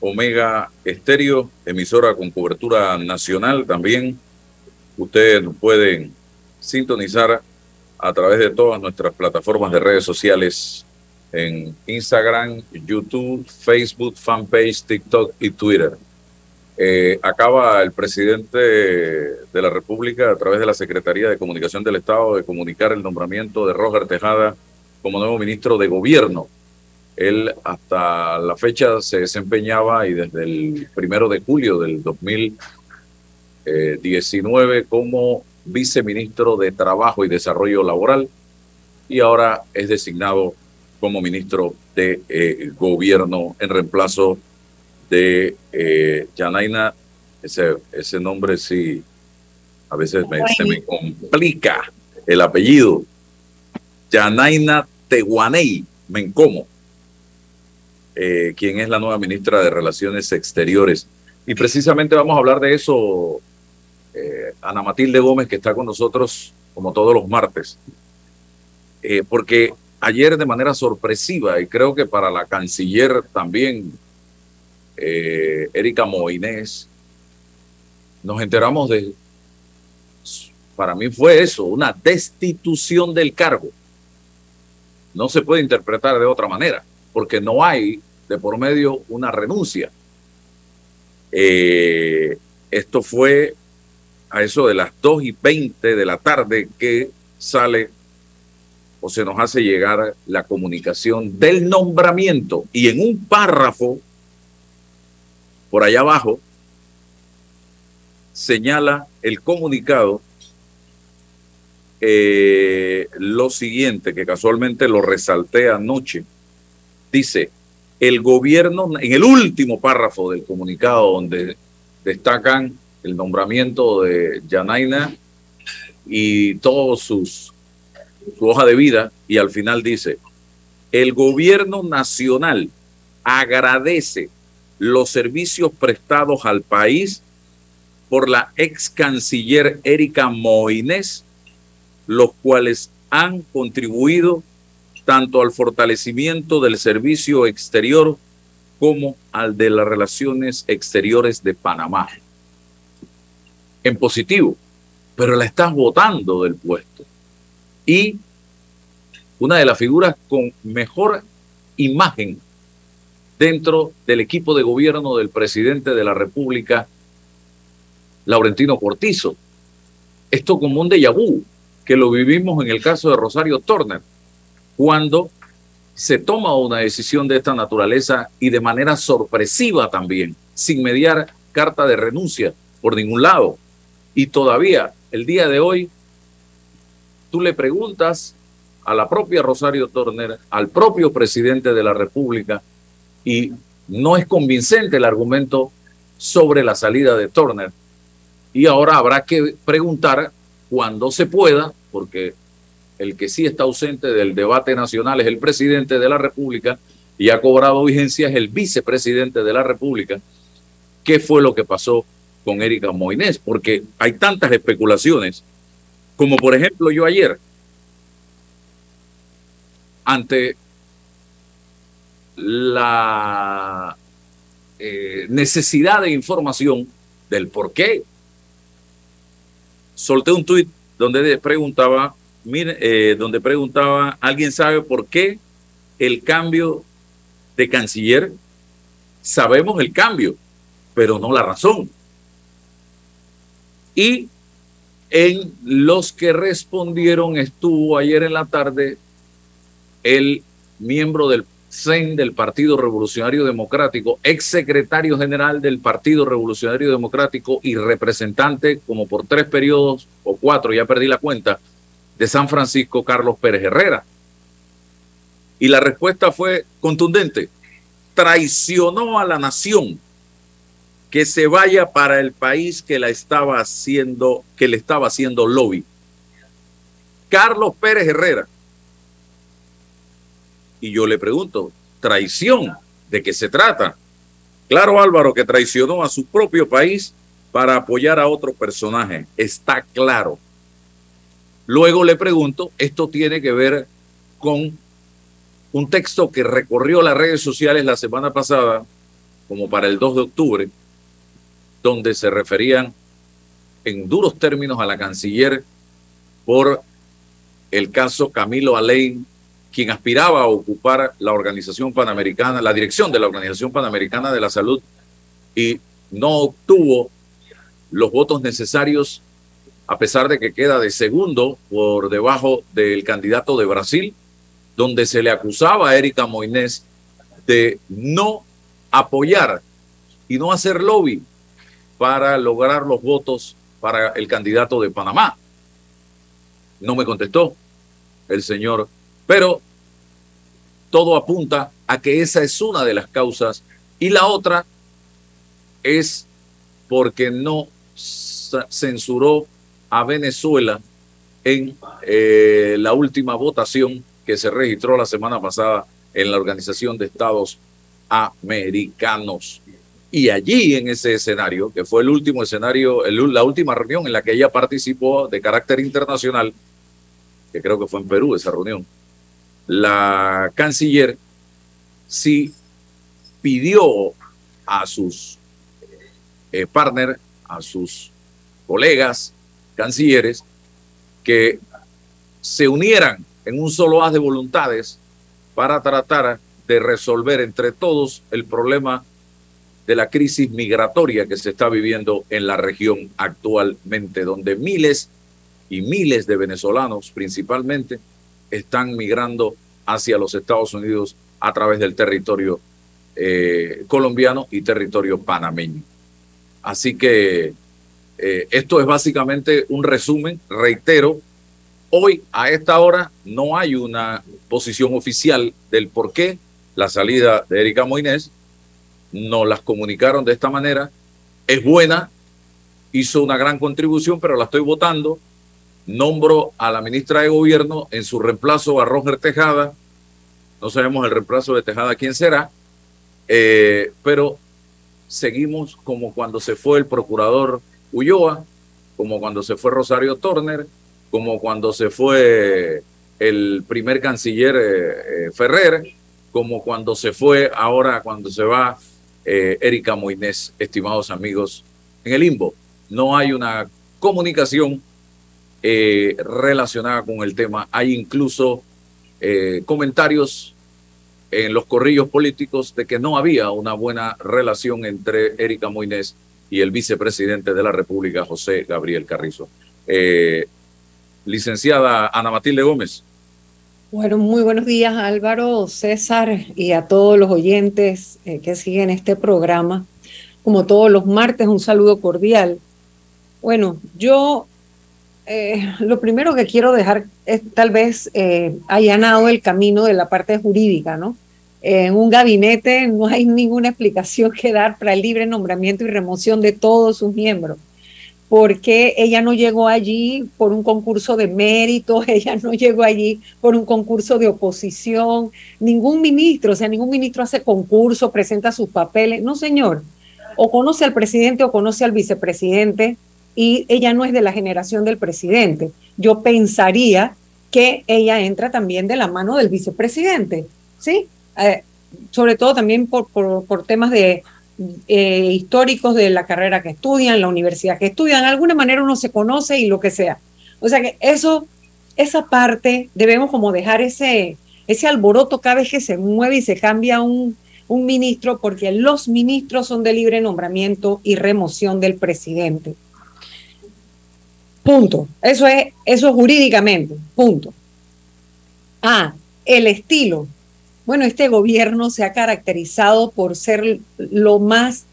Omega Estéreo, emisora con cobertura nacional también. Ustedes pueden sintonizar a través de todas nuestras plataformas de redes sociales en Instagram, YouTube, Facebook, fanpage, TikTok y Twitter. Eh, acaba el presidente de la República, a través de la Secretaría de Comunicación del Estado, de comunicar el nombramiento de Roger Tejada como nuevo ministro de Gobierno. Él hasta la fecha se desempeñaba y desde el primero de julio del 2019 como viceministro de Trabajo y Desarrollo Laboral y ahora es designado como ministro de eh, Gobierno en reemplazo de eh, Janaina. Ese, ese nombre sí, a veces me, se me complica el apellido. Janaina Tehuanei Mencomo, eh, quien es la nueva ministra de Relaciones Exteriores. Y precisamente vamos a hablar de eso, eh, Ana Matilde Gómez, que está con nosotros como todos los martes. Eh, porque ayer de manera sorpresiva, y creo que para la canciller también, eh, Erika Moinés, nos enteramos de, para mí fue eso, una destitución del cargo no se puede interpretar de otra manera, porque no hay de por medio una renuncia. Eh, esto fue a eso de las 2 y 20 de la tarde que sale o se nos hace llegar la comunicación del nombramiento y en un párrafo por allá abajo señala el comunicado eh, lo siguiente, que casualmente lo resalté anoche. Dice, el gobierno, en el último párrafo del comunicado donde destacan el nombramiento de Janaina y todos sus su hoja de vida y al final dice, el gobierno nacional agradece los servicios prestados al país por la ex canciller Erika Moines los cuales han contribuido tanto al fortalecimiento del servicio exterior como al de las relaciones exteriores de Panamá. En positivo, pero la estás votando del puesto. Y una de las figuras con mejor imagen dentro del equipo de gobierno del presidente de la República, Laurentino Cortizo. Esto como un déjà vu, que lo vivimos en el caso de Rosario Turner, cuando se toma una decisión de esta naturaleza y de manera sorpresiva también, sin mediar carta de renuncia por ningún lado. Y todavía, el día de hoy, tú le preguntas a la propia Rosario Turner, al propio presidente de la República, y no es convincente el argumento sobre la salida de Turner. Y ahora habrá que preguntar cuando se pueda, porque el que sí está ausente del debate nacional es el presidente de la República y ha cobrado vigencia es el vicepresidente de la República. ¿Qué fue lo que pasó con Erika Moines? Porque hay tantas especulaciones, como por ejemplo yo ayer, ante la eh, necesidad de información del por qué solté un tuit donde preguntaba, mire, eh, donde preguntaba, ¿alguien sabe por qué el cambio de canciller? Sabemos el cambio, pero no la razón. Y en los que respondieron estuvo ayer en la tarde el miembro del CEN del Partido Revolucionario Democrático, ex secretario general del Partido Revolucionario Democrático y representante como por tres periodos o cuatro, ya perdí la cuenta, de San Francisco, Carlos Pérez Herrera. Y la respuesta fue contundente. Traicionó a la nación que se vaya para el país que la estaba haciendo, que le estaba haciendo lobby. Carlos Pérez Herrera, y yo le pregunto, ¿traición? ¿De qué se trata? Claro, Álvaro, que traicionó a su propio país para apoyar a otro personaje. Está claro. Luego le pregunto, esto tiene que ver con un texto que recorrió las redes sociales la semana pasada como para el 2 de octubre, donde se referían en duros términos a la canciller por el caso Camilo Alain, quien aspiraba a ocupar la Organización Panamericana, la dirección de la Organización Panamericana de la Salud y no obtuvo los votos necesarios a pesar de que queda de segundo por debajo del candidato de Brasil, donde se le acusaba a Erika Moines de no apoyar y no hacer lobby para lograr los votos para el candidato de Panamá. No me contestó el señor, pero todo apunta a que esa es una de las causas y la otra es porque no censuró a Venezuela en eh, la última votación que se registró la semana pasada en la Organización de Estados Americanos. Y allí en ese escenario, que fue el último escenario, la última reunión en la que ella participó de carácter internacional, que creo que fue en Perú esa reunión, la canciller sí pidió a sus eh, partners, a sus colegas cancilleres, que se unieran en un solo haz de voluntades para tratar de resolver entre todos el problema de la crisis migratoria que se está viviendo en la región actualmente, donde miles y miles de venezolanos principalmente están migrando hacia los Estados Unidos a través del territorio eh, colombiano y territorio panameño. Así que eh, esto es básicamente un resumen, reitero, hoy a esta hora no hay una posición oficial del por qué la salida de Erika Moines, nos las comunicaron de esta manera, es buena, hizo una gran contribución, pero la estoy votando, nombro a la ministra de Gobierno en su reemplazo a Roger Tejada, no sabemos el reemplazo de Tejada quién será, eh, pero seguimos como cuando se fue el procurador Ulloa, como cuando se fue Rosario Turner, como cuando se fue el primer canciller eh, eh, Ferrer, como cuando se fue ahora, cuando se va eh, Erika Moines, estimados amigos, en el limbo. No hay una comunicación relacionada con el tema. Hay incluso comentarios en los corrillos políticos de que no había una buena relación entre Erika Moines y el vicepresidente de la República, José Gabriel Carrizo. Eh, licenciada Ana Matilde Gómez. Bueno, muy buenos días Álvaro, César y a todos los oyentes eh, que siguen este programa. Como todos los martes, un saludo cordial. Bueno, yo eh, lo primero que quiero dejar es tal vez allanado el camino de la parte jurídica, ¿no? En un gabinete no hay ninguna explicación que dar para el libre nombramiento y remoción de todos sus miembros, porque ella no llegó allí por un concurso de mérito, ella no llegó allí por un concurso de oposición, ningún ministro, o sea, ningún ministro hace concurso, presenta sus papeles, no señor, o conoce al presidente o conoce al vicepresidente y ella no es de la generación del presidente. Yo pensaría que ella entra también de la mano del vicepresidente, ¿sí? Eh, sobre todo también por, por, temas de eh, históricos de la carrera que estudian, la universidad que estudian, de alguna manera uno se conoce y lo que sea. O sea que eso, esa parte, debemos como dejar ese, ese alboroto cada vez que se mueve y se cambia un, un ministro, porque los ministros son de libre nombramiento y remoción del presidente. Punto. Eso es, eso jurídicamente. Punto. Ah, el estilo. Bueno, este gobierno se ha caracterizado por ser lo más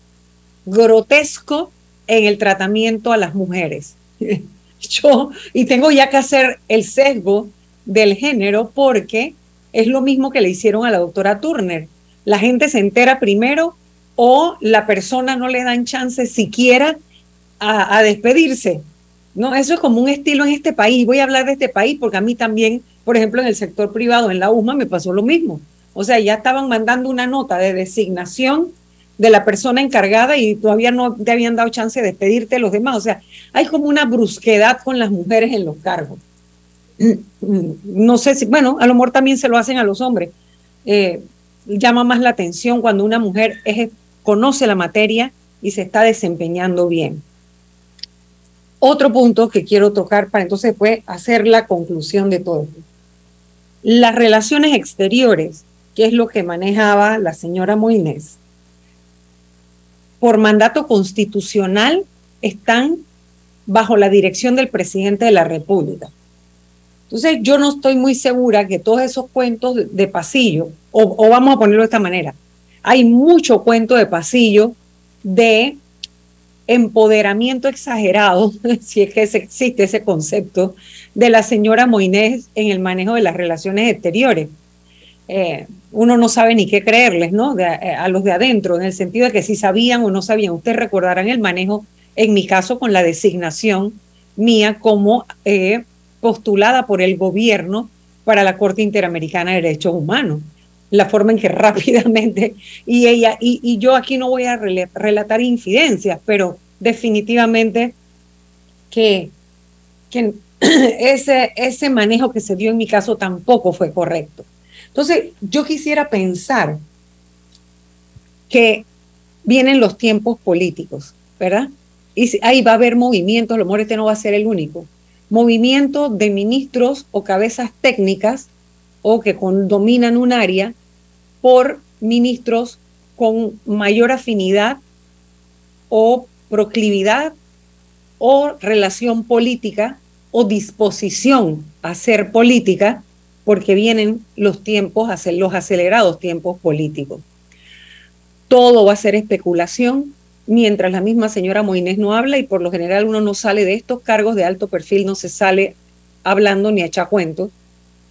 grotesco en el tratamiento a las mujeres. Yo, y tengo ya que hacer el sesgo del género porque es lo mismo que le hicieron a la doctora Turner. La gente se entera primero o la persona no le dan chance siquiera a, a despedirse. No, eso es como un estilo en este país. Voy a hablar de este país porque a mí también, por ejemplo, en el sector privado, en la UMA, me pasó lo mismo. O sea, ya estaban mandando una nota de designación de la persona encargada y todavía no te habían dado chance de despedirte los demás. O sea, hay como una brusquedad con las mujeres en los cargos. No sé si, bueno, a lo mejor también se lo hacen a los hombres. Eh, llama más la atención cuando una mujer conoce la materia y se está desempeñando bien. Otro punto que quiero tocar para entonces después hacer la conclusión de todo. Las relaciones exteriores, que es lo que manejaba la señora Moines, por mandato constitucional están bajo la dirección del presidente de la República. Entonces, yo no estoy muy segura que todos esos cuentos de, pasillo, o, vamos a ponerlo de esta manera, hay mucho cuento de pasillo de empoderamiento exagerado, si es que existe ese concepto, de la señora Moinés en el manejo de las relaciones exteriores. Eh, uno no sabe ni qué creerles, ¿no? Eh, a los de adentro, en el sentido de que si sabían o no sabían, ustedes recordarán el manejo, en mi caso, con la designación mía como eh, postulada por el gobierno para la Corte Interamericana de Derechos Humanos. La forma en que rápidamente, y ella, y, yo aquí no voy a relatar infidencias, pero definitivamente que, que ese, ese manejo que se dio en mi caso tampoco fue correcto. Entonces, yo quisiera pensar que vienen los tiempos políticos, ¿verdad? Y ahí va a haber movimientos, lo mejor este no va a ser el único, movimiento de ministros o cabezas técnicas o que dominan un área por ministros con mayor afinidad o proclividad o relación política o disposición a hacer política porque vienen los tiempos, los acelerados tiempos políticos. Todo va a ser especulación mientras la misma señora Moines no habla y por lo general uno no sale de estos cargos de alto perfil, no se sale hablando ni a echar cuentos.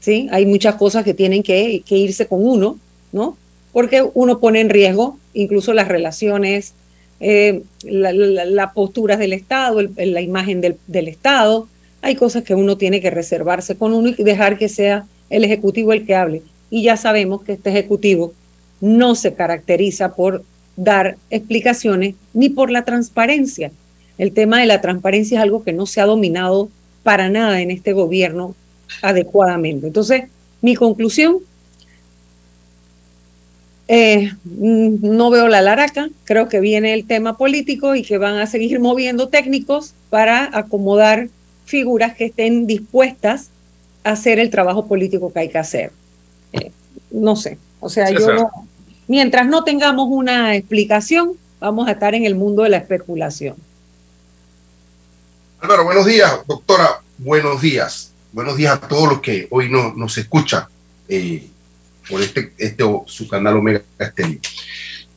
¿sí? Hay muchas cosas que tienen que, irse con uno, ¿no? Porque uno pone en riesgo incluso las relaciones, eh, las la, posturas del Estado, la imagen del Estado. Hay cosas que uno tiene que reservarse con uno y dejar que sea el Ejecutivo el que hable. Y ya sabemos que este Ejecutivo no se caracteriza por dar explicaciones ni por la transparencia. El tema de la transparencia es algo que no se ha dominado para nada en este gobierno adecuadamente. Entonces, mi conclusión, eh, no veo la laraca, creo que viene el tema político y que van a seguir moviendo técnicos para acomodar figuras que estén dispuestas hacer el trabajo político que hay que hacer. Eh, no sé, o sea, yo no, Mientras no tengamos una explicación, vamos a estar en el mundo de la especulación. Álvaro, buenos días, doctora, buenos días. Buenos días a todos los que hoy no, nos escuchan eh, por este, este su canal Omega Estéreo.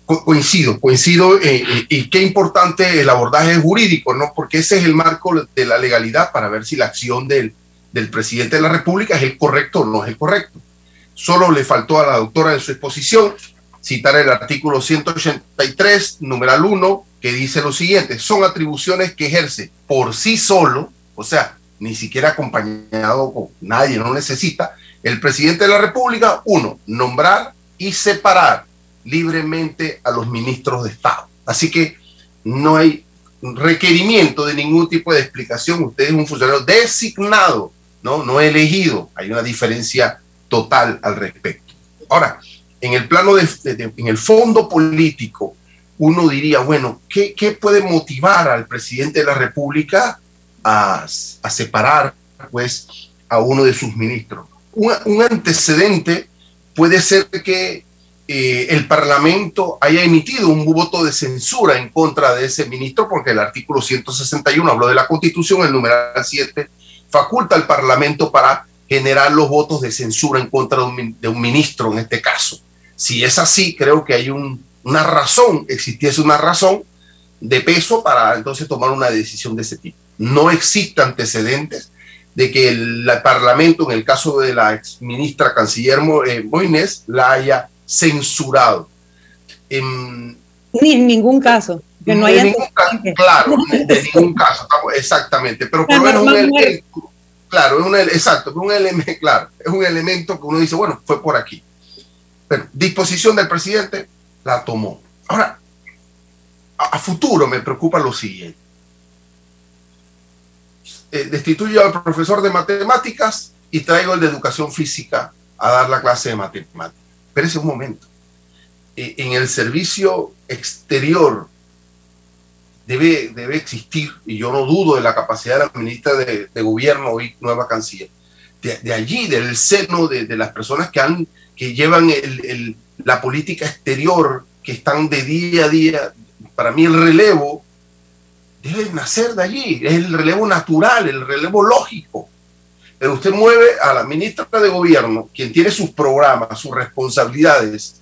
coincido, coincido, eh, eh, y qué importante el abordaje jurídico, ¿no? Porque ese es el marco de la legalidad para ver si la acción del, del presidente de la República es el correcto o no es el correcto. Solo le faltó a la doctora en su exposición citar el artículo 183, numeral 1, que dice lo siguiente, son atribuciones que ejerce por sí solo, o sea, ni siquiera acompañado con nadie, no necesita, el presidente de la República, uno, nombrar y separar libremente a los ministros de Estado. Así que no hay requerimiento de ningún tipo de explicación. Usted es un funcionario designado, no, no elegido. Hay una diferencia total al respecto. Ahora, en el plano de, en el fondo político, uno diría, bueno, ¿qué, ¿qué, puede motivar al presidente de la República a, a separar pues, a uno de sus ministros? Un, un antecedente puede ser que eh, el Parlamento haya emitido un voto de censura en contra de ese ministro, porque el artículo 161 habló de la Constitución, el numeral 7 faculta al Parlamento para generar los votos de censura en contra de un, ministro en este caso. Si es así, creo que hay una razón, existiese una razón de peso para entonces tomar una decisión de ese tipo. No existen antecedentes de que el, Parlamento, en el caso de la ex ministra canciller eh, Moines, la haya censurado. Ni en ningún caso. Que no haya ningún caso, claro, de ningún caso, exactamente. Pero por lo menos un elemento, claro, es un, exacto, un elemento, claro, es un elemento que uno dice, bueno, fue por aquí. Pero disposición del presidente la tomó. Ahora, a, futuro me preocupa lo siguiente. Eh, destituyo al profesor de matemáticas y traigo el de educación física a dar la clase de matemáticas. Pero ese es un momento. eh, en el servicio exterior debe, debe existir, y yo no dudo de la capacidad de la ministra de, Gobierno y nueva canciller, de, allí, del seno de, las personas que, han, que llevan la política exterior, que están de día a día, para mí el relevo debe nacer de allí, es el relevo natural, el relevo lógico. Pero usted mueve a la ministra de Gobierno, quien tiene sus programas, sus responsabilidades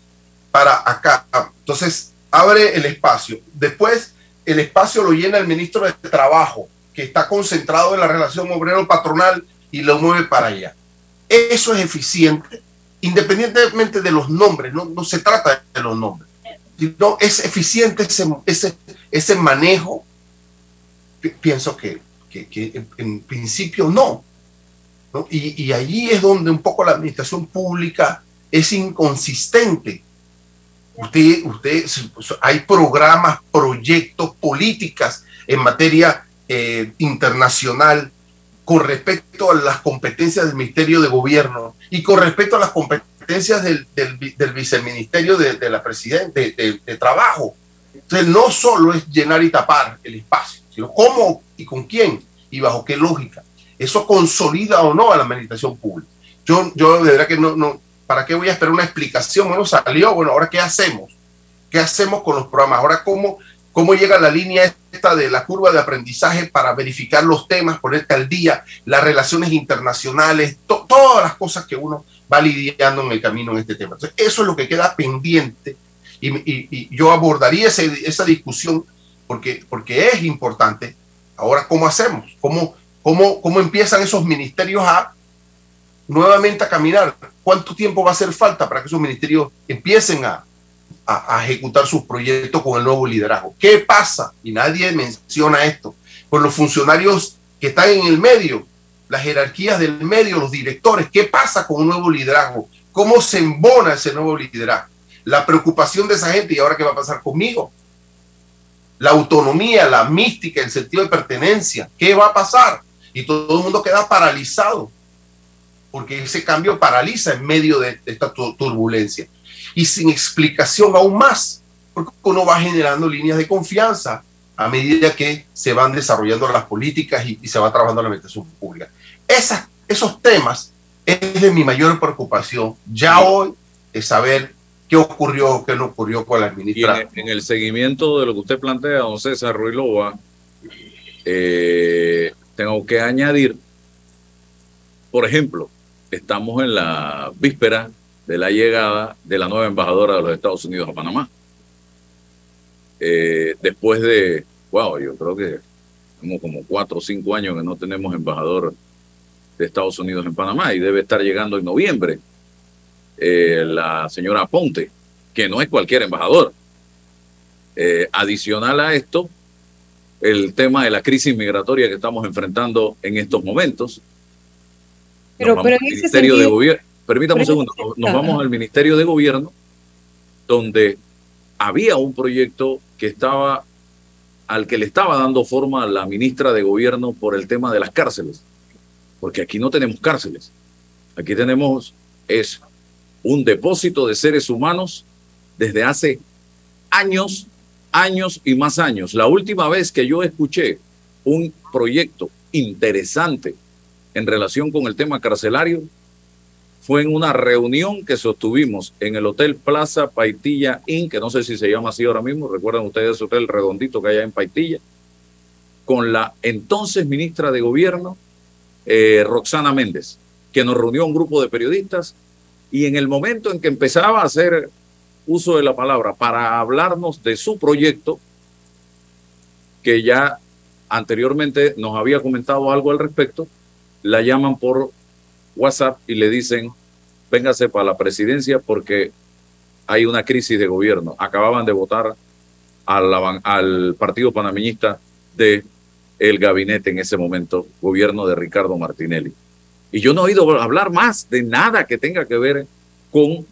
para acá. Entonces, abre el espacio. Después, el espacio lo llena el ministro de Trabajo, que está concentrado en la relación obrero-patronal y lo mueve para allá. Eso es eficiente, independientemente de los nombres, no, se trata de los nombres, sino es eficiente ese, ese, ese manejo. Pienso que, que, en, principio no. ¿no? Y, y allí es donde un poco la administración pública es inconsistente Usted, usted, hay programas, proyectos, políticas en materia eh, internacional con respecto a las competencias del Ministerio de Gobierno y con respecto a las competencias del, del, viceministerio de, la Presidenta de, de, Trabajo. Entonces, no solo es llenar y tapar el espacio, sino cómo y con quién y bajo qué lógica. Eso consolida o no a la administración pública. Yo, yo de verdad que no, no, ¿Para qué voy a esperar una explicación? Bueno, salió, bueno, ahora ¿qué hacemos? ¿Qué hacemos con los programas? Ahora, ¿cómo, cómo llega la línea esta de la curva de aprendizaje para verificar los temas, ponerte al día, las relaciones internacionales, todas las cosas que uno va lidiando en el camino en este tema? Entonces, eso es lo que queda pendiente y, yo abordaría esa discusión porque, porque es importante. Ahora, ¿cómo hacemos? ¿Cómo, cómo, ¿Cómo empiezan esos ministerios a nuevamente a caminar. ¿Cuánto tiempo va a hacer falta para que esos ministerios empiecen a, a, ejecutar sus proyectos con el nuevo liderazgo? ¿Qué pasa? Y nadie menciona esto. Con los funcionarios que están en el medio, las jerarquías del medio, los directores, ¿qué pasa con un nuevo liderazgo? ¿Cómo se embona ese nuevo liderazgo? La preocupación de esa gente y ahora qué va a pasar conmigo. La autonomía, la mística, el sentido de pertenencia, ¿qué va a pasar? Y todo el mundo queda paralizado porque ese cambio paraliza en medio de, esta turbulencia. Y sin explicación aún más, porque uno va generando líneas de confianza a medida que se van desarrollando las políticas y, se va trabajando la administración pública. Esas, esos temas es de mi mayor preocupación ya hoy, es saber qué ocurrió, qué no ocurrió con la administración. En, el seguimiento de lo que usted plantea, don César Ruilova, eh, tengo que añadir, por ejemplo, estamos en la víspera de la llegada de la nueva embajadora de los Estados Unidos a Panamá. Eh, después de, wow, yo creo que tenemos como cuatro o cinco años que no tenemos embajador de Estados Unidos en Panamá y debe estar llegando en noviembre eh, la señora Ponte, que no es cualquier embajador. Eh, adicional a esto, el tema de la crisis migratoria que estamos enfrentando en estos momentos, pero, pero Ministerio de Gobierno. Permítame un segundo, nos, vamos al Ministerio de Gobierno, donde había un proyecto que estaba al que le estaba dando forma a la ministra de Gobierno por el tema de las cárceles, porque aquí no tenemos cárceles, aquí tenemos es un depósito de seres humanos desde hace años, años y más años. La última vez que yo escuché un proyecto interesante en relación con el tema carcelario fue en una reunión que sostuvimos en el Hotel Plaza Paitilla Inn, que no sé si se llama así ahora mismo, recuerdan ustedes ese hotel redondito que hay en Paitilla, con la entonces ministra de Gobierno, eh, Roxana Méndez, que nos reunió un grupo de periodistas y en el momento en que empezaba a hacer uso de la palabra para hablarnos de su proyecto, que ya anteriormente nos había comentado algo al respecto, la llaman por WhatsApp y le dicen, véngase para la presidencia porque hay una crisis de gobierno. Acababan de votar al, partido panameñista de el gabinete en ese momento, gobierno de Ricardo Martinelli. Y yo no he oído hablar más de nada que tenga que ver con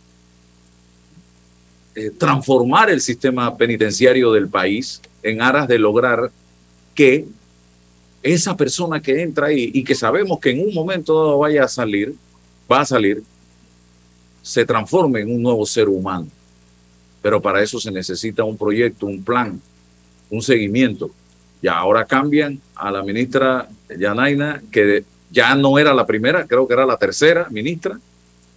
eh, transformar el sistema penitenciario del país en aras de lograr que esa persona que entra ahí y que sabemos que en un momento dado vaya a salir, va a salir, se transforme en un nuevo ser humano. pero para eso se necesita un proyecto, un plan, un seguimiento. Y ahora cambian a la ministra Yanaina, que ya no era la primera, creo que era la tercera ministra,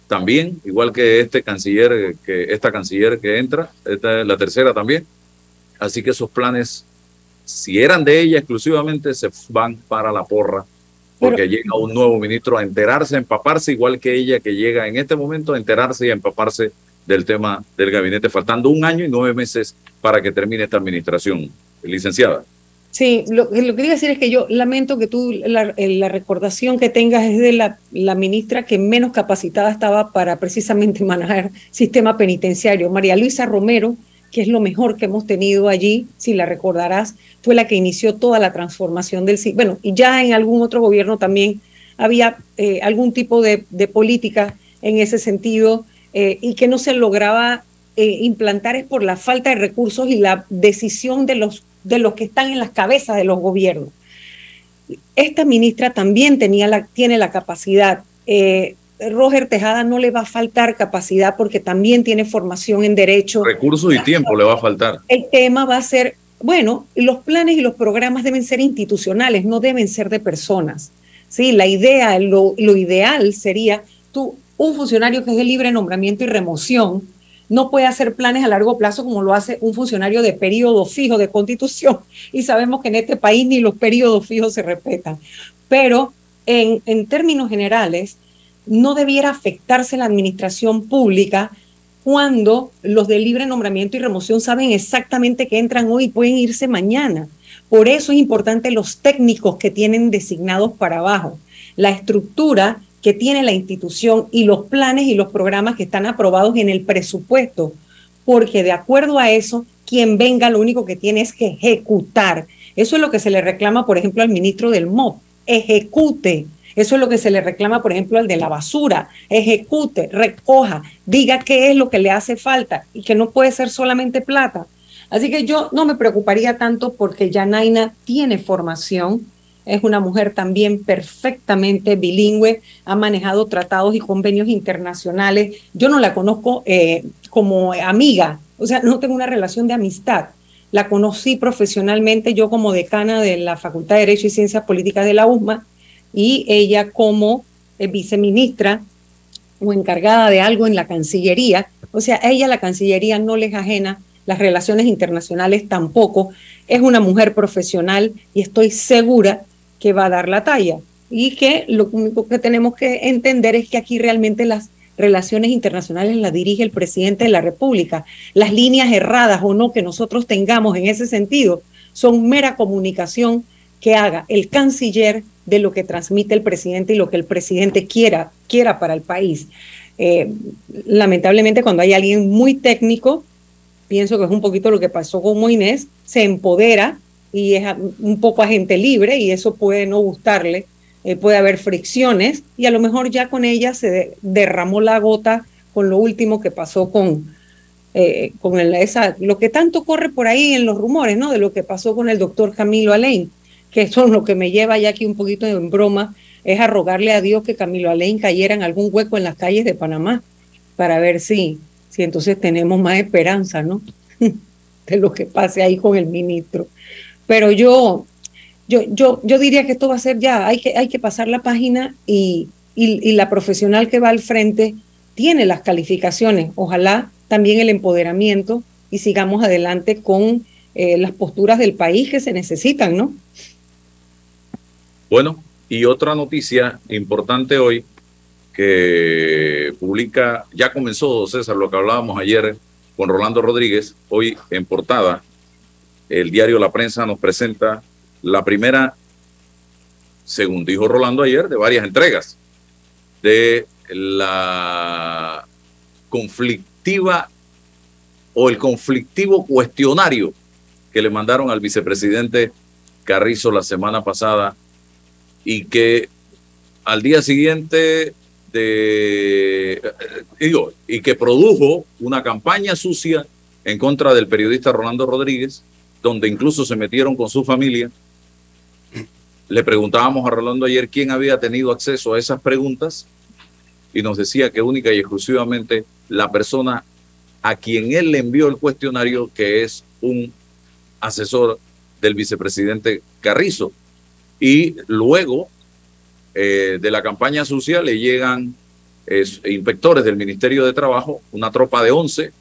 también, igual que este canciller, que esta canciller que entra, esta es la tercera también. Así que esos planes, si eran de ella exclusivamente, se van para la porra, porque llega un nuevo ministro a enterarse, a empaparse, igual que ella que llega en este momento a enterarse y a empaparse del tema del gabinete, faltando un año y nueve meses para que termine esta administración, licenciada. Sí, lo, que quería decir es que yo lamento que tú la, la recordación que tengas es de la, la, ministra que menos capacitada estaba para precisamente manejar sistema penitenciario. María Luisa Romero, que es lo mejor que hemos tenido allí, si la recordarás, fue la que inició toda la transformación del bueno, y ya en algún otro gobierno también había eh, algún tipo de, política en ese sentido eh, y que no se lograba eh, implantar es por la falta de recursos y la decisión de los, de los que están en las cabezas de los gobiernos. Esta ministra también tenía la, tiene la capacidad. Roger Tejada no le va a faltar capacidad porque también tiene formación en derecho. Recursos y tiempo le va a faltar. El tema va a ser, bueno, los planes y los programas deben ser institucionales, no deben ser de personas. Sí, la idea, lo, lo ideal sería tú un funcionario que es de libre nombramiento y remoción no puede hacer planes a largo plazo como lo hace un funcionario de periodo fijo de constitución. Y sabemos que en este país ni los periodos fijos se respetan. Pero en, en términos generales, no debiera afectarse la administración pública cuando los de libre nombramiento y remoción saben exactamente que entran hoy y pueden irse mañana. Por eso es importante los técnicos que tienen designados para abajo. La estructura que tiene la institución y los planes y los programas que están aprobados en el presupuesto, porque de acuerdo a eso, quien venga lo único que tiene es que ejecutar. Eso es lo que se le reclama, por ejemplo, al ministro del MOP, ejecute. Eso es lo que se le reclama, por ejemplo, al de la basura, ejecute, recoja, diga qué es lo que le hace falta y que no puede ser solamente plata. Así que yo no me preocuparía tanto porque Yanaina tiene formación, es una mujer también perfectamente bilingüe, ha manejado tratados y convenios internacionales. Yo no la conozco eh, como amiga, o sea, no tengo una relación de amistad. La conocí profesionalmente yo como decana de la Facultad de Derecho y Ciencias Políticas de la USMA y ella como eh, viceministra o encargada de algo en la Cancillería. O sea, a ella la Cancillería no les ajena, las relaciones internacionales tampoco. Es una mujer profesional y estoy segura que va a dar la talla. Y que lo único que tenemos que entender es que aquí realmente las relaciones internacionales las dirige el presidente de la República. Las líneas erradas o no que nosotros tengamos en ese sentido son mera comunicación que haga el canciller de lo que transmite el presidente y lo que el presidente quiera, quiera para el país. Eh, lamentablemente cuando hay alguien muy técnico, pienso que es un poquito lo que pasó con Moines, se empodera y es un poco agente libre y eso puede no gustarle, eh, puede haber fricciones y a lo mejor ya con ella se derramó la gota con lo último que pasó con, eh, con esa, lo que tanto corre por ahí en los rumores, ¿no? De lo que pasó con el doctor Camilo Alain, que eso es lo que me lleva ya aquí un poquito en broma, es a rogarle a Dios que Camilo Alain cayera en algún hueco en las calles de Panamá para ver si, si entonces tenemos más esperanza, ¿no? de lo que pase ahí con el ministro. Pero yo, yo, yo, yo diría que esto va a ser ya, hay que, hay que pasar la página y, y, la profesional que va al frente tiene las calificaciones. Ojalá también el empoderamiento y sigamos adelante con eh, las posturas del país que se necesitan, ¿no? Bueno, y otra noticia importante hoy que publica, ya comenzó César, lo que hablábamos ayer con Rolando Rodríguez, hoy en portada, el diario La Prensa nos presenta la primera, según dijo Rolando ayer, de varias entregas de la conflictiva o el conflictivo cuestionario que le mandaron al vicepresidente Carrizo la semana pasada y que al día siguiente de eh, y que produjo una campaña sucia en contra del periodista Rolando Rodríguez donde incluso se metieron con su familia. Le preguntábamos a Rolando ayer quién había tenido acceso a esas preguntas y nos decía que única y exclusivamente la persona a quien él le envió el cuestionario, que es un asesor del vicepresidente Carrizo. Y luego eh, de la campaña sucia le llegan inspectores del Ministerio de Trabajo, una tropa de 11,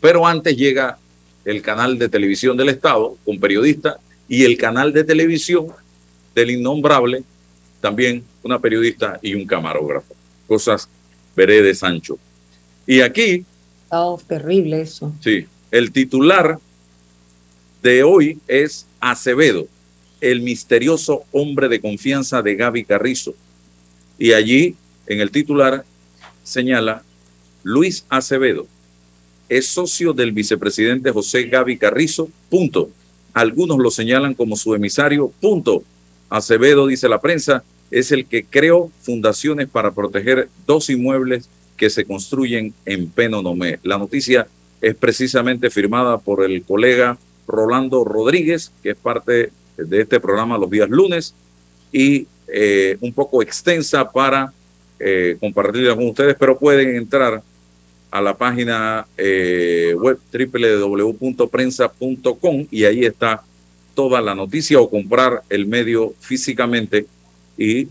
pero antes llega el canal de televisión del Estado con periodistas y el canal de televisión del innombrable, también una periodista y un camarógrafo. Cosas veré de Sancho. Y aquí... Oh, terrible eso. Sí, el titular de hoy es Acevedo, el misterioso hombre de confianza de Gaby Carrizo. Y allí, en el titular, señala Luis Acevedo, es socio del vicepresidente José Gaby Carrizo, punto. Algunos lo señalan como su emisario, punto. Acevedo, dice la prensa, es el que creó fundaciones para proteger dos inmuebles que se construyen en Penonomé. La noticia es precisamente firmada por el colega Rolando Rodríguez, que es parte de este programa los días lunes, y eh, un poco extensa para eh, compartirla con ustedes, pero pueden entrar a la página eh, web www.prensa.com y ahí está toda la noticia o comprar el medio físicamente y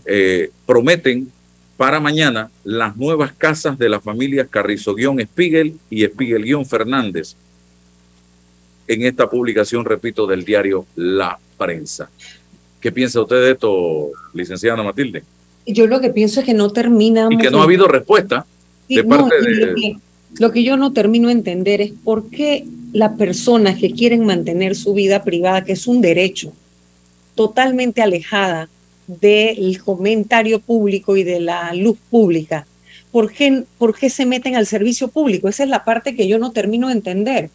prometen para mañana las nuevas casas de las familias Carrizo-Spiegel y Spiegel-Fernández en esta publicación, repito, del diario La Prensa. ¿Qué piensa usted de esto, licenciada Matilde? Yo lo que pienso es que no terminamos. Y que no ha habido respuesta de parte de. Lo que yo no termino de entender es por qué las personas que quieren mantener su vida privada, que es un derecho, totalmente alejada del comentario público y de la luz pública, ¿por qué, ¿por qué se meten al servicio público? Esa es la parte que yo no termino de entender.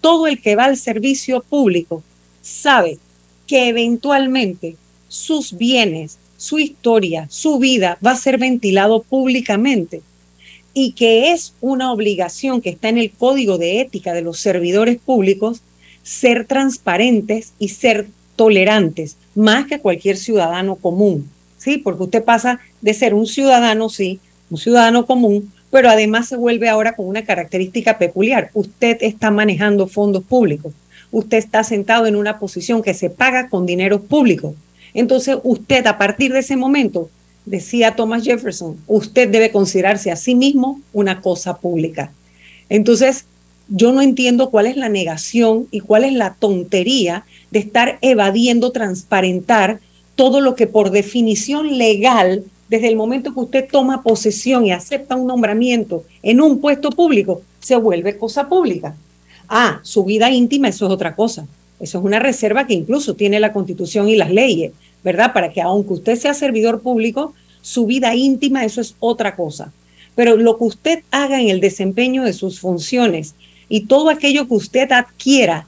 Todo el que va al servicio público sabe que eventualmente sus bienes, su historia, su vida va a ser ventilado públicamente y que es una obligación que está en el código de ética de los servidores públicos ser transparentes y ser tolerantes, más que cualquier ciudadano común, ¿sí? Porque usted pasa de ser un ciudadano, sí, un ciudadano común, pero además se vuelve ahora con una característica peculiar. Usted está manejando fondos públicos, usted está sentado en una posición que se paga con dinero público. Entonces usted a partir de ese momento decía Thomas Jefferson, usted debe considerarse a sí mismo una cosa pública. Entonces, yo no entiendo cuál es la negación y cuál es la tontería de estar evadiendo transparentar todo lo que por definición legal, desde el momento que usted toma posesión y acepta un nombramiento en un puesto público, se vuelve cosa pública. Ah, su vida íntima, eso es otra cosa. Eso es una reserva que incluso tiene la constitución y las leyes. ¿verdad? Para que aunque usted sea servidor público, su vida íntima, eso es otra cosa. Pero lo que usted haga en el desempeño de sus funciones y todo aquello que usted adquiera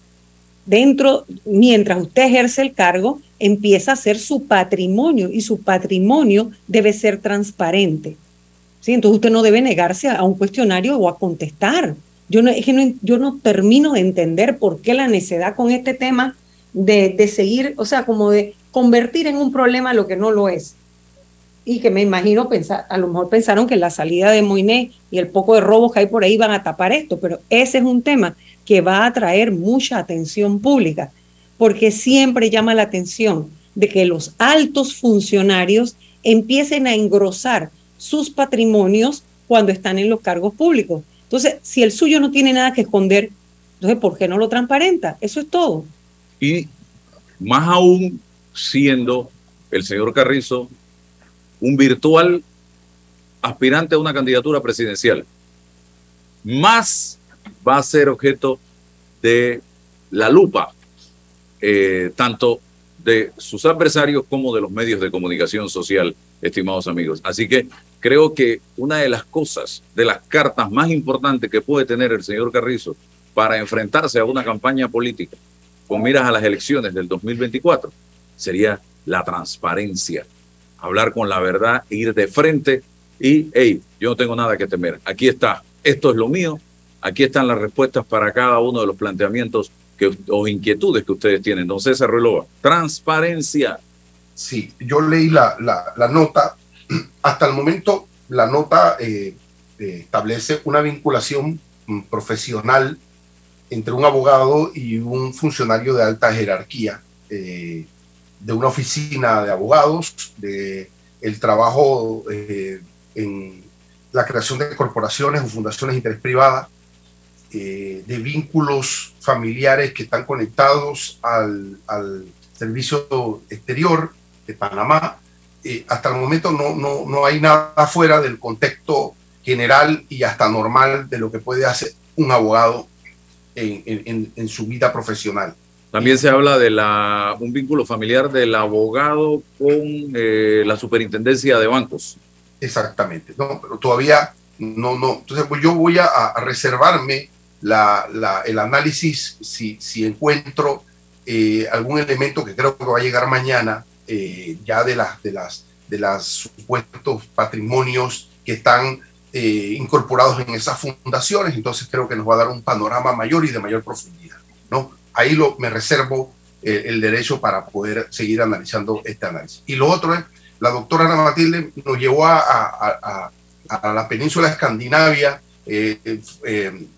dentro, mientras usted ejerce el cargo, empieza a ser su patrimonio y su patrimonio debe ser transparente. ¿sí? Entonces usted no debe negarse a un cuestionario o a contestar. Yo no, es que no, yo no termino de entender por qué la necedad con este tema de, de seguir, o sea, como de convertir en un problema lo que no lo es. Y que me imagino pensar, a lo mejor pensaron que la salida de Moiné y el poco de robos que hay por ahí van a tapar esto, pero ese es un tema que va a atraer mucha atención pública, porque siempre llama la atención de que los altos funcionarios empiecen a engrosar sus patrimonios cuando están en los cargos públicos. Entonces, si el suyo no tiene nada que esconder, entonces, ¿por qué no lo transparenta? Eso es todo. Y más aún siendo el señor Carrizo un virtual aspirante a una candidatura presidencial. Más va a ser objeto de la lupa, eh, tanto de sus adversarios como de los medios de comunicación social, estimados amigos. Así que creo que una de las cosas, de las cartas más importantes que puede tener el señor Carrizo para enfrentarse a una campaña política con miras a las elecciones del 2024 sería la transparencia, hablar con la verdad, ir de frente y, hey, yo no tengo nada que temer. Aquí está, esto es lo mío, aquí están las respuestas para cada uno de los planteamientos que, o inquietudes que ustedes tienen. Don César Ruelova, transparencia. Sí, yo leí la, la, nota. Hasta el momento, la nota eh, eh, establece una vinculación mm, profesional entre un abogado y un funcionario de alta jerarquía eh, de una oficina de abogados, de el trabajo en la creación de corporaciones o fundaciones de interés privada, de vínculos familiares que están conectados al, al servicio exterior de Panamá. Hasta el momento no, no, no hay nada fuera del contexto general y hasta normal de lo que puede hacer un abogado en, su vida profesional. También se habla de la, un vínculo familiar del abogado con eh, la superintendencia de bancos. Exactamente, no, pero todavía no, no. Entonces, pues yo voy a, reservarme la, la, el análisis si, si encuentro eh, algún elemento que creo que va a llegar mañana, eh, ya de las, de las de los supuestos patrimonios que están eh, incorporados en esas fundaciones, entonces creo que nos va a dar un panorama mayor y de mayor profundidad. ¿no? Ahí lo, me reservo eh, el derecho para poder seguir analizando este análisis. Y lo otro es, la doctora Ana Matilde nos llevó a, a, a, la península escandinavia,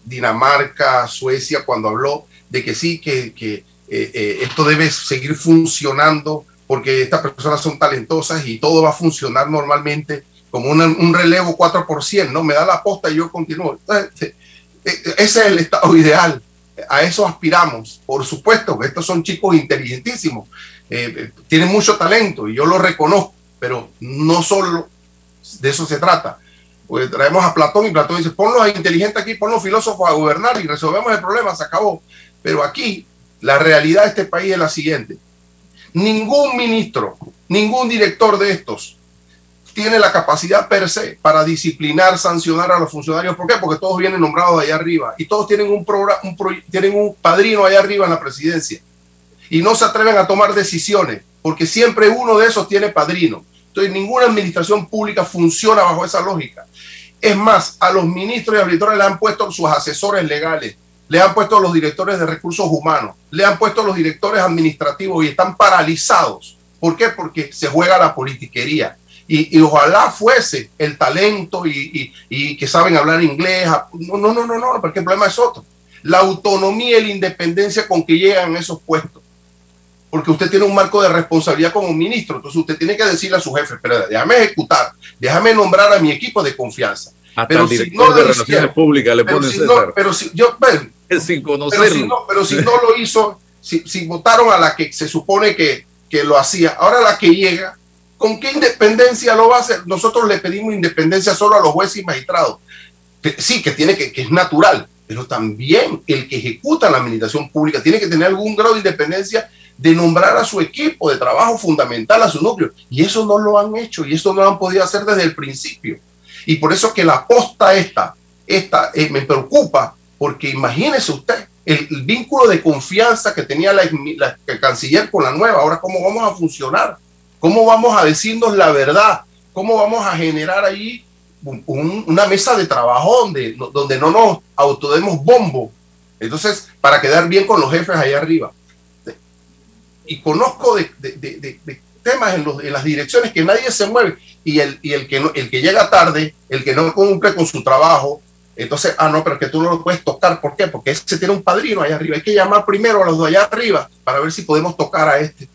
Dinamarca, Suecia, cuando habló de que sí, que, que esto debe seguir funcionando porque estas personas son talentosas y todo va a funcionar normalmente como un relevo 4 por ¿no? Me da la posta y yo continúo. Eh, eh, ese es el estado ideal. A eso aspiramos. Por supuesto estos son chicos inteligentísimos. Eh, tienen mucho talento y yo lo reconozco, pero no solo de eso se trata. Pues traemos a Platón y Platón dice, ponlos inteligentes aquí, ponlos filósofos a gobernar y resolvemos el problema, se acabó. Pero aquí la realidad de este país es la siguiente. Ningún ministro, ningún director de estos tiene la capacidad per se para disciplinar, sancionar a los funcionarios. ¿Por qué? Porque todos vienen nombrados allá arriba y todos tienen un, programa, un tienen un padrino allá arriba en la presidencia y no se atreven a tomar decisiones porque siempre uno de esos tiene padrino. Entonces, ninguna administración pública funciona bajo esa lógica. Es más, a los ministros y auditores le han puesto sus asesores legales, le han puesto los directores de recursos humanos, le han puesto los directores administrativos y están paralizados. ¿Por qué? Porque se juega la politiquería y, ojalá fuese el talento y, que saben hablar inglés. No, no, no, no, no, porque el problema es otro. La autonomía y la independencia con que llegan a esos puestos. Porque usted tiene un marco de responsabilidad como ministro. Entonces usted tiene que decirle a su jefe, pero déjame ejecutar, déjame nombrar a mi equipo de confianza. Pero si no de relaciones públicas le pero si no, pero si yo, sin conocerlo. Pero si no, pero si no lo hizo, si, si votaron a la que se supone que, que lo hacía, ahora la que llega ¿Con qué independencia lo va a hacer? Nosotros le pedimos independencia solo a los jueces y magistrados. Sí, que tiene que, que es natural, pero también el que ejecuta la administración pública tiene que tener algún grado de independencia de nombrar a su equipo de trabajo fundamental, a su núcleo. Y eso no lo han hecho y eso no lo han podido hacer desde el principio. Y por eso que la posta esta, esta eh, me preocupa, porque imagínese usted el, vínculo de confianza que tenía la, canciller con la nueva, ahora cómo vamos a funcionar. ¿Cómo vamos a decirnos la verdad? ¿Cómo vamos a generar ahí una mesa de trabajo donde, donde no nos autodemos bombo? Entonces, para quedar bien con los jefes allá arriba. Y conozco de, en, los, en, las direcciones que nadie se mueve y el, y el, que el que llega tarde, el que no cumple con su trabajo, entonces, ah, no, pero que tú no lo puedes tocar. ¿Por qué? Porque ese tiene un padrino allá arriba. Hay que llamar primero a los de allá arriba para ver si podemos tocar a este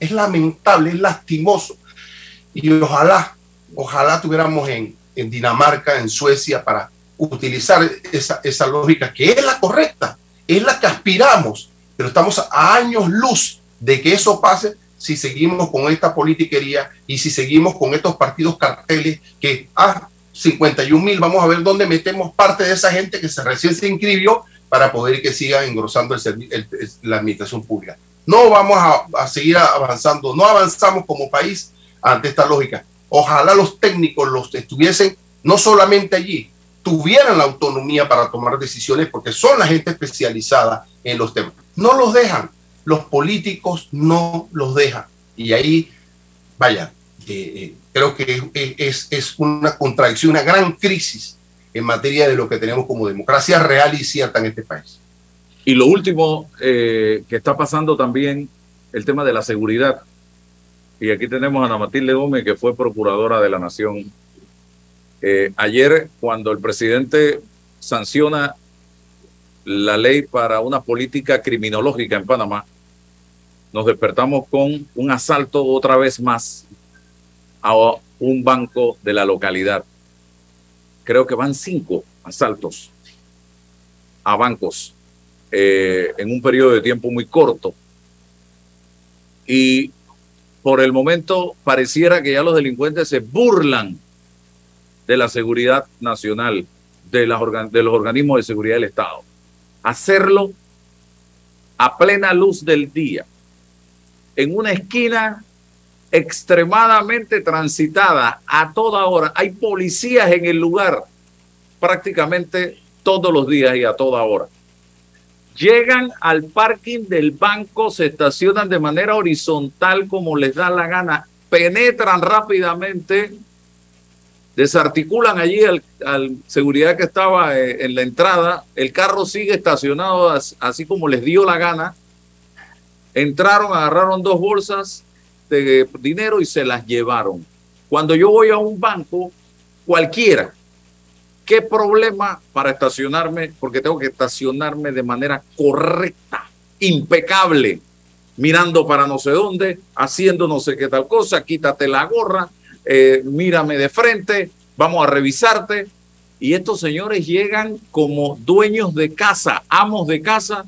es lamentable, es lastimoso. Y ojalá, ojalá tuviéramos en, en Dinamarca, en Suecia, para utilizar esa, esa lógica que es la correcta, es la que aspiramos, pero estamos a años luz de que eso pase si seguimos con esta politiquería y si seguimos con estos partidos carteles que, ah, 51 mil, vamos a ver dónde metemos parte de esa gente que se recién se inscribió para poder que siga engrosando el, la administración pública. No vamos a, seguir avanzando, no avanzamos como país ante esta lógica. Ojalá los técnicos los estuviesen no solamente allí, tuvieran la autonomía para tomar decisiones porque son la gente especializada en los temas. No los dejan, los políticos no los dejan. Y ahí, vaya, eh, eh, creo que es, es, una contradicción, una gran crisis en materia de lo que tenemos como democracia real y cierta en este país. Y lo último eh, que está pasando también, el tema de la seguridad. Y aquí tenemos a Ana Matilde Gómez, que fue procuradora de la Nación. Ayer, cuando el presidente sanciona la ley para una política criminológica en Panamá, nos despertamos con un asalto otra vez más a un banco de la localidad. Creo que van cinco asaltos a bancos eh, en un periodo de tiempo muy corto. Y por el momento pareciera que ya los delincuentes se burlan de la seguridad nacional, de, los organismos de seguridad del Estado. Hacerlo a plena luz del día, en una esquina extremadamente transitada a toda hora. Hay policías en el lugar prácticamente todos los días y a toda hora. Llegan al parking del banco, se estacionan de manera horizontal como les da la gana, penetran rápidamente, desarticulan allí al, seguridad que estaba eh, en la entrada, el carro sigue estacionado así como les dio la gana, entraron, agarraron dos bolsas de dinero y se las llevaron. Cuando yo voy a un banco, cualquiera, ¿qué problema para estacionarme? Porque tengo que estacionarme de manera correcta, impecable, mirando para no sé dónde, haciendo no sé qué tal cosa, quítate la gorra, eh, mírame de frente, vamos a revisarte. Y estos señores llegan como dueños de casa, amos de casa,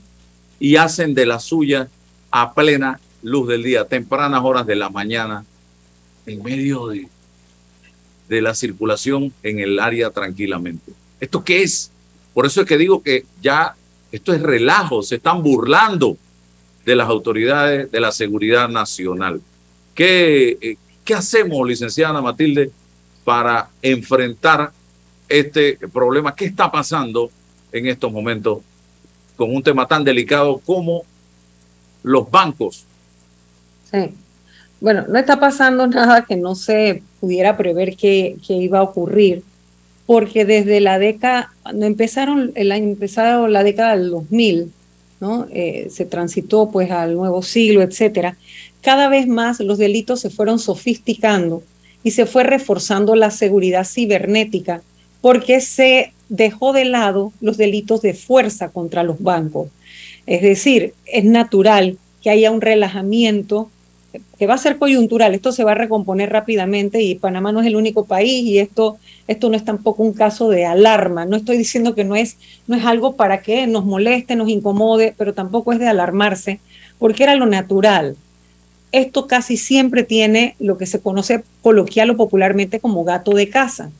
y hacen de la suya a plena luz del día, tempranas horas de la mañana, en medio de, de la circulación en el área tranquilamente. ¿Esto qué es? Por eso es que digo que ya esto es relajo, se están burlando de las autoridades de la seguridad nacional. ¿Qué, eh, qué hacemos, licenciada Matilde, para enfrentar este problema? ¿Qué está pasando en estos momentos con un tema tan delicado como los bancos. Sí. Bueno, no está pasando nada que no se pudiera prever que, iba a ocurrir, porque desde la década, cuando empezaron el la década del 2000, ¿no? Eh, se transitó pues al nuevo siglo, etcétera, cada vez más los delitos se fueron sofisticando y se fue reforzando la seguridad cibernética porque se dejó de lado los delitos de fuerza contra los bancos. Es decir, es natural que haya un relajamiento que va a ser coyuntural, esto se va a recomponer rápidamente y Panamá no es el único país y esto, esto no es tampoco un caso de alarma. No estoy diciendo que no es, no es algo para que nos moleste, nos incomode, pero tampoco es de alarmarse, porque era lo natural. Esto casi siempre tiene lo que se conoce coloquial o popularmente como gato de casa.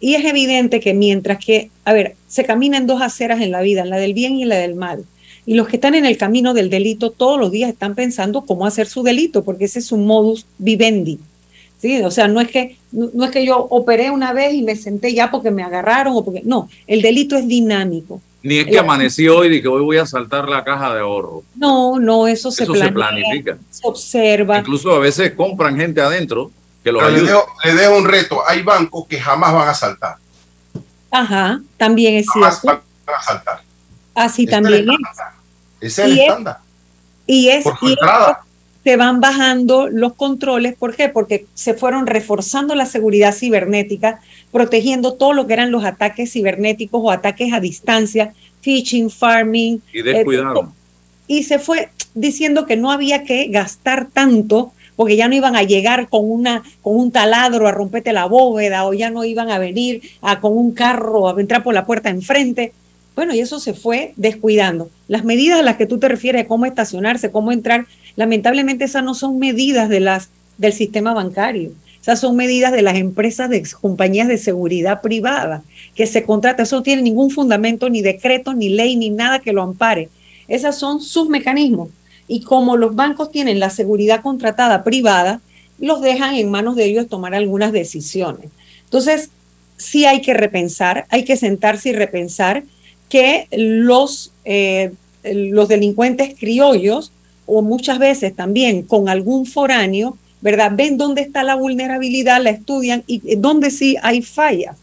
Y es evidente que mientras que, a ver, se camina en dos aceras en la vida, la del bien y la del mal. Y los que están en el camino del delito todos los días están pensando cómo hacer su delito, porque ese es un modus vivendi. ¿sí? O sea, no es, que, no, es que yo operé una vez y me senté ya porque me agarraron o porque... No, el delito es dinámico. Ni es que amaneció hoy y que hoy voy a saltar la caja de ahorro. No, no, eso, se, planifica. Se observa. Incluso a veces compran gente adentro que los le dejo, le dejo, un reto. Hay bancos que jamás van a saltar. Ajá, también es cierto. Van a saltar. Así también es. Ese es el estándar. y es, y se van bajando los controles. ¿Por qué? Porque se fueron reforzando la seguridad cibernética, protegiendo todo lo que eran los ataques cibernéticos o ataques a distancia, phishing, farming. Y descuidaron. y se fue diciendo que no había que gastar tanto porque ya no iban a llegar con, una, con un taladro a romperte la bóveda o ya no iban a venir a, con un carro a entrar por la puerta enfrente. Bueno, y eso se fue descuidando. Las medidas a las que tú te refieres, cómo estacionarse, cómo entrar, lamentablemente esas no son medidas de las, del sistema bancario. Esas son medidas de las empresas, de compañías de seguridad privada que se contrata. Eso no tiene ningún fundamento, ni decreto, ni ley, ni nada que lo ampare. Esas son sus mecanismos. Y como los bancos tienen la seguridad contratada privada, los dejan en manos de ellos tomar algunas decisiones. Entonces, sí hay que repensar, hay que sentarse y repensar que los, eh, los delincuentes criollos, o muchas veces también con algún foráneo, ¿verdad? Ven dónde está la vulnerabilidad, la estudian y dónde sí hay fallas.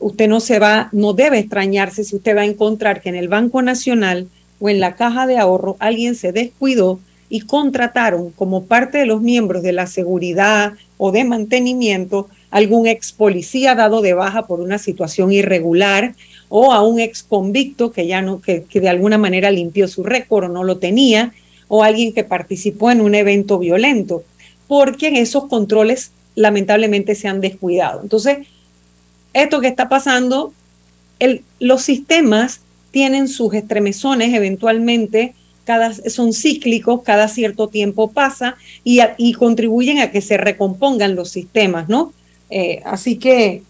Usted no se va, no debe extrañarse si usted va a encontrar que en el Banco Nacional o en la caja de ahorro alguien se descuidó y contrataron como parte de los miembros de la seguridad o de mantenimiento algún ex policía dado de baja por una situación irregular o a un ex convicto que ya no, que, que de alguna manera limpió su récord o no lo tenía, o alguien que participó en un evento violento, porque esos controles lamentablemente se han descuidado. Entonces, esto que está pasando, el, los sistemas tienen sus estremezones eventualmente, cada, son cíclicos, cada cierto tiempo pasa y, y contribuyen a que se recompongan los sistemas, ¿no? Eh, así que,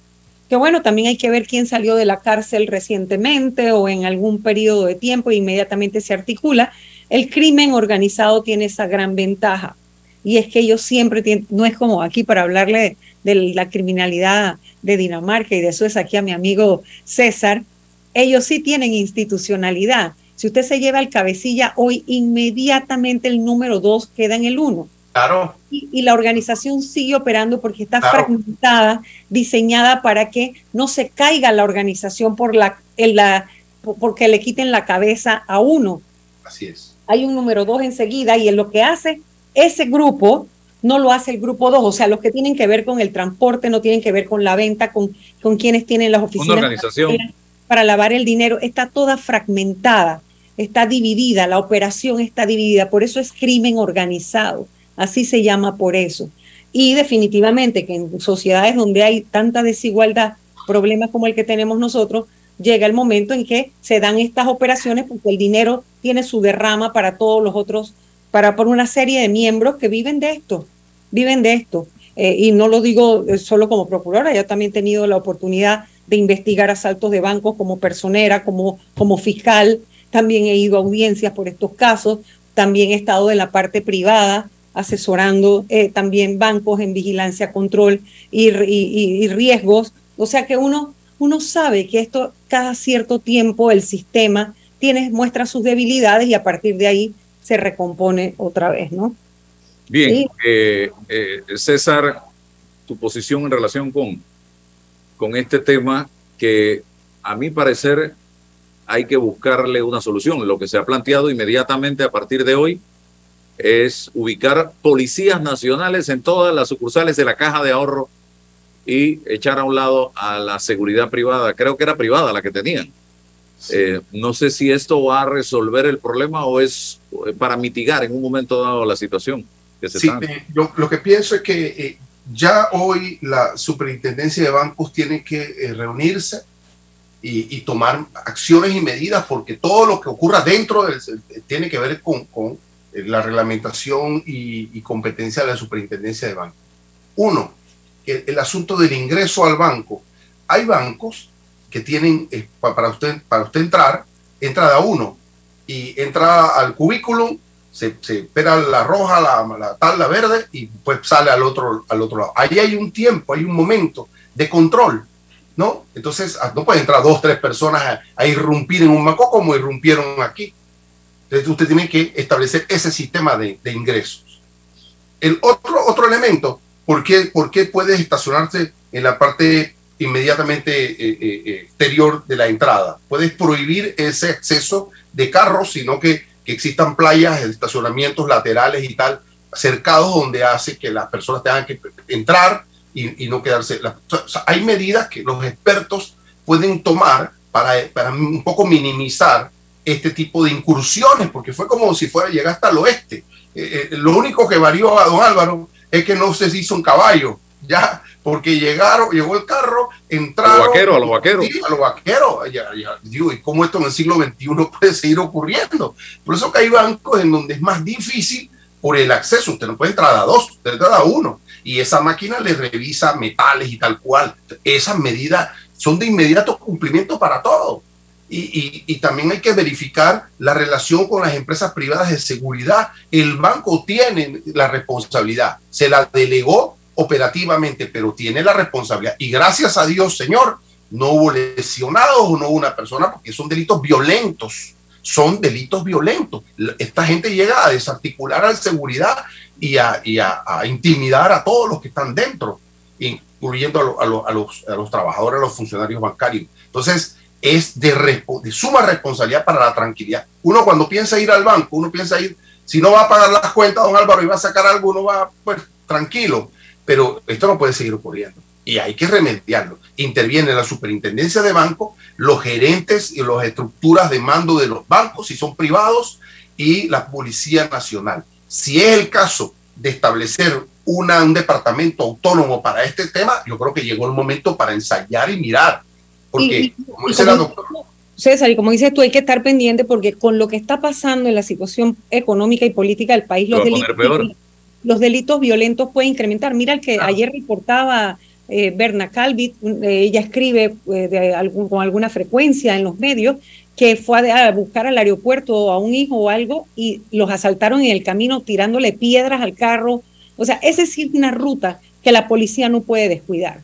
que bueno, también hay que ver quién salió de la cárcel recientemente o en algún periodo de tiempo e inmediatamente se articula. El crimen organizado tiene esa gran ventaja y es que ellos siempre tienen, no es como aquí para hablarle de, la criminalidad de Dinamarca y de es aquí a mi amigo César, ellos sí tienen institucionalidad. Si usted se lleva el cabecilla hoy, inmediatamente el número dos queda en el uno. Claro. Y, la organización sigue operando porque está fragmentada, diseñada para que no se caiga la organización por la, la, porque le quiten la cabeza a uno. Así es. Hay un número dos enseguida y en lo que hace ese grupo no lo hace el grupo dos, o sea, los que tienen que ver con el transporte, no tienen que ver con la venta, con, con quienes tienen las oficinas. Una organización. Para lavar el dinero, está toda fragmentada, está dividida, la operación está dividida, por eso es crimen organizado, así se llama por eso. Y definitivamente que en sociedades donde hay tanta desigualdad, problemas como el que tenemos nosotros, llega el momento en que se dan estas operaciones porque el dinero tiene su derrama para todos los otros para por una serie de miembros que viven de esto, viven de esto. Eh, y no lo digo eh, solo como procuradora, yo también he tenido la oportunidad de investigar asaltos de bancos como personera, como, como fiscal, también he ido a audiencias por estos casos, también he estado en la parte privada asesorando eh, también bancos en vigilancia, control y, y, y, riesgos. O sea que uno, uno sabe que esto cada cierto tiempo el sistema tiene, muestra sus debilidades y a partir de ahí se recompone otra vez, ¿no? Bien, eh, eh, César, tu posición en relación con, con este tema que a mi parecer hay que buscarle una solución. Lo que se ha planteado inmediatamente a partir de hoy es ubicar policías nacionales en todas las sucursales de la caja de ahorro y echar a un lado a la seguridad privada. Creo que era privada la que tenían. Eh, no sé si esto va a resolver el problema o es eh, para mitigar en un momento dado la situación. Que se sí, eh, lo que pienso es que ya hoy la superintendencia de bancos tiene que reunirse y, tomar acciones y medidas porque todo lo que ocurra dentro del, tiene que ver con, con la reglamentación y, competencia de la superintendencia de bancos. Uno, el, asunto del ingreso al banco. Hay bancos que tienen eh, para, usted, para usted entrar, entra de a uno y entra al cubículo, se, espera la roja, la, la tal, la verde y pues sale al otro, al otro lado. Ahí hay un tiempo, hay un momento de control, ¿no? Entonces ah, no puede entrar dos, tres personas a, irrumpir en un banco como irrumpieron aquí. Entonces usted tiene que establecer ese sistema de, ingresos. El otro, otro elemento, ¿por qué, ¿por qué puede estacionarse en la parte inmediatamente eh, eh, eh, exterior de la entrada. Puedes prohibir ese acceso de carros, sino que, que existan playas, estacionamientos laterales y tal, cercados donde hace que las personas tengan que entrar y, y no quedarse. hay medidas que los expertos pueden tomar para, para un poco minimizar este tipo de incursiones, porque fue como si fuera llegar hasta el oeste. lo único que varió a don Álvaro es que no se hizo un caballo, ya porque llegaron, llegó el carro, entraron. A los vaqueros, a los vaqueros. Sí, a los vaqueros. digo, ¿y cómo esto en el siglo XXI puede seguir ocurriendo? Por eso que hay bancos en donde es más difícil por el acceso. Usted no puede entrar a dos, usted entra a uno. Y esa máquina le revisa metales y tal cual. Esas medidas son de inmediato cumplimiento para todo. Y, también hay que verificar la relación con las empresas privadas de seguridad. El banco tiene la responsabilidad, se la delegó operativamente, pero tiene la responsabilidad. Y gracias a Dios, Señor, no hubo lesionados o no hubo una persona, porque son delitos violentos. Son delitos violentos. Esta gente llega a desarticular a la seguridad y a, intimidar a todos los que están dentro, incluyendo a, los, a, los, trabajadores, a los funcionarios bancarios. Entonces, es de, de suma responsabilidad para la tranquilidad. Uno cuando piensa ir al banco, uno piensa ir, si no va a pagar las cuentas, don Álvaro, y va a sacar algo, uno va, pues, tranquilo pero esto no puede seguir ocurriendo. y hay que remediarlo. Interviene la superintendencia de banco, los gerentes y las estructuras de mando de los bancos, si son privados, y la Policía Nacional. Si es el caso de establecer un departamento autónomo para este tema, yo creo que llegó el momento para ensayar y mirar. Porque, como dice la doctora, César, y como dices tú, hay que estar pendiente porque con lo que está pasando en la situación económica y política del país, los delitos, los delitos violentos pueden incrementar. Mira el que ayer reportaba eh, Berna Calvit, eh, ella escribe eh, de algún, con alguna frecuencia en los medios, que fue a, buscar al aeropuerto a un hijo o algo y los asaltaron en el camino tirándole piedras al carro. O sea, esa es una ruta que la policía no puede descuidar.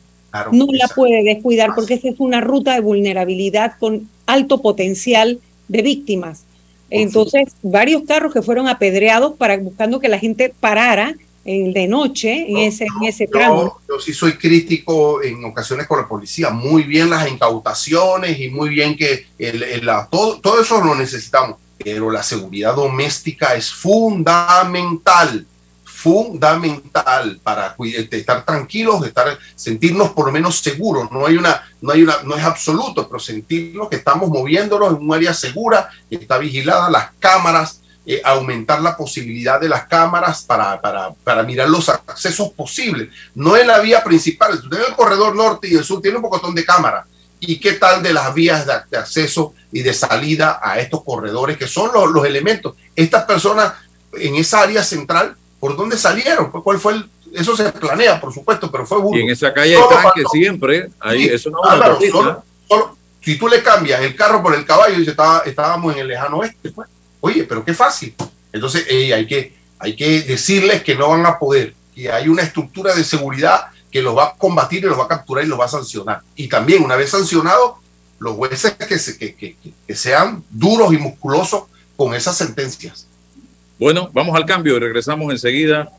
No la puede descuidar porque esa es una ruta de vulnerabilidad con alto potencial de víctimas. Entonces, varios carros que fueron apedreados para buscando que la gente parara de noche en ese, en ese tramo. Yo, sí soy crítico en ocasiones con la policía. Muy bien las incautaciones y muy bien que el, todo, todo eso lo necesitamos. Pero la seguridad doméstica es fundamental fundamental para estar tranquilos, estar, sentirnos por lo menos seguros. No hay una, no hay una, no es absoluto, pero sentirnos que estamos moviéndonos en un área segura, que está vigilada, las cámaras, eh, aumentar la posibilidad de las cámaras para, para, para, mirar los accesos posibles. No en la vía principal, en el corredor norte y el sur tiene un pocotón de cámaras. ¿Y qué tal de las vías de, acceso y de salida a estos corredores que son los, los elementos? Estas personas en esa área central, ¿por dónde salieron? ¿Cuál fue el, eso se planea, por supuesto, pero fue Y en esa calle hay tanque siempre, ahí, eso no ah, si tú le cambias el carro por el caballo, dice, estaba, estábamos en el lejano oeste, pues. Oye, pero qué fácil. Entonces hay, que, hay que decirles que no van a poder, que hay una estructura de seguridad que los va a combatir y los va a capturar y los va a sancionar. Y también, una vez sancionados, los jueces que, se, que, que, que sean duros y musculosos con esas sentencias. Bueno, vamos al cambio y regresamos enseguida.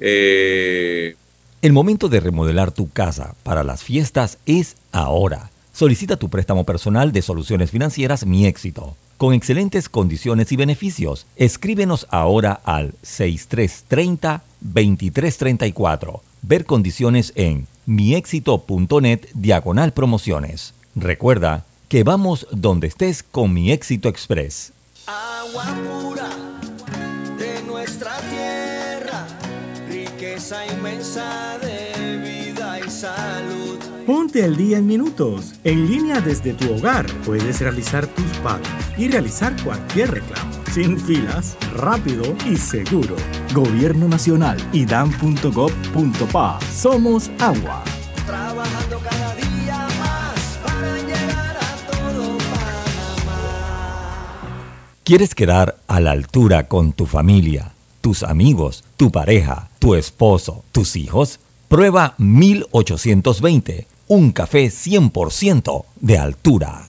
Eh... El momento de remodelar tu casa para las fiestas es ahora. Solicita tu préstamo personal de soluciones financieras Mi Éxito con excelentes condiciones y beneficios. Escríbenos ahora al 6330-2334. Ver condiciones en miexito.net diagonal promociones. Recuerda que vamos donde estés con Mi Éxito Express. Agua de vida y salud Ponte al día en minutos. En línea desde tu hogar puedes realizar tus pagos y realizar cualquier reclamo. Sin filas, rápido y seguro. Gobierno Nacional y dan.gov.pa. Somos agua. Trabajando cada día más para llegar a todo Panamá. ¿Quieres quedar a la altura con tu familia, tus amigos, tu pareja, tu esposo, tus hijos? Prueba 1820 un café 100% de altura.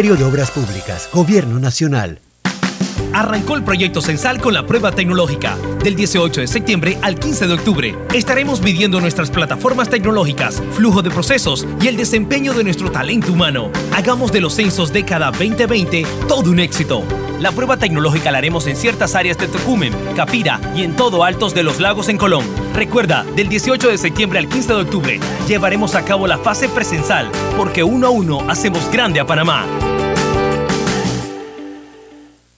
de Obras Públicas, Gobierno Nacional. Arrancó el proyecto Censal con la prueba tecnológica. Del 18 de septiembre al 15 de octubre estaremos midiendo nuestras plataformas tecnológicas, flujo de procesos y el desempeño de nuestro talento humano. Hagamos de los censos década 2020 todo un éxito. La prueba tecnológica la haremos en ciertas áreas de Tocumen, Capira y en todo Altos de los Lagos en Colón. Recuerda, del 18 de septiembre al 15 de octubre llevaremos a cabo la fase presensal, porque uno a uno hacemos grande a Panamá.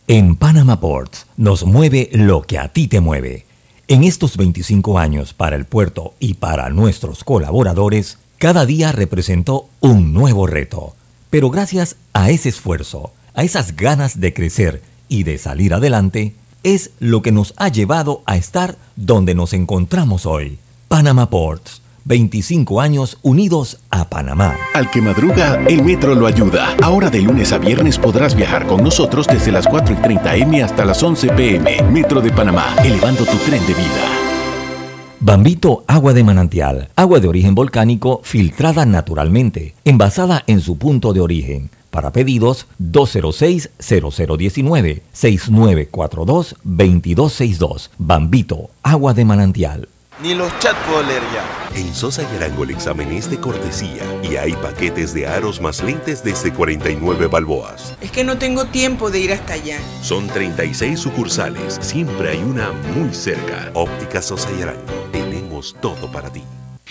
En Panama Ports nos mueve lo que a ti te mueve. En estos 25 años para el puerto y para nuestros colaboradores, cada día representó un nuevo reto. Pero gracias a ese esfuerzo, a esas ganas de crecer y de salir adelante, es lo que nos ha llevado a estar donde nos encontramos hoy. Panama Ports 25 años unidos a Panamá. Al que madruga, el metro lo ayuda. Ahora de lunes a viernes podrás viajar con nosotros desde las 4 y 30 M hasta las 11 pm. Metro de Panamá, elevando tu tren de vida. Bambito Agua de Manantial, agua de origen volcánico filtrada naturalmente, envasada en su punto de origen. Para pedidos 206-0019-6942-2262. Bambito, agua de manantial. Ni los chats puedo leer ya. En Sosa y Arango el examen es de cortesía y hay paquetes de aros más lentes desde 49 balboas. Es que no tengo tiempo de ir hasta allá. Son 36 sucursales, siempre hay una muy cerca. Óptica Sosa y Arango, tenemos todo para ti.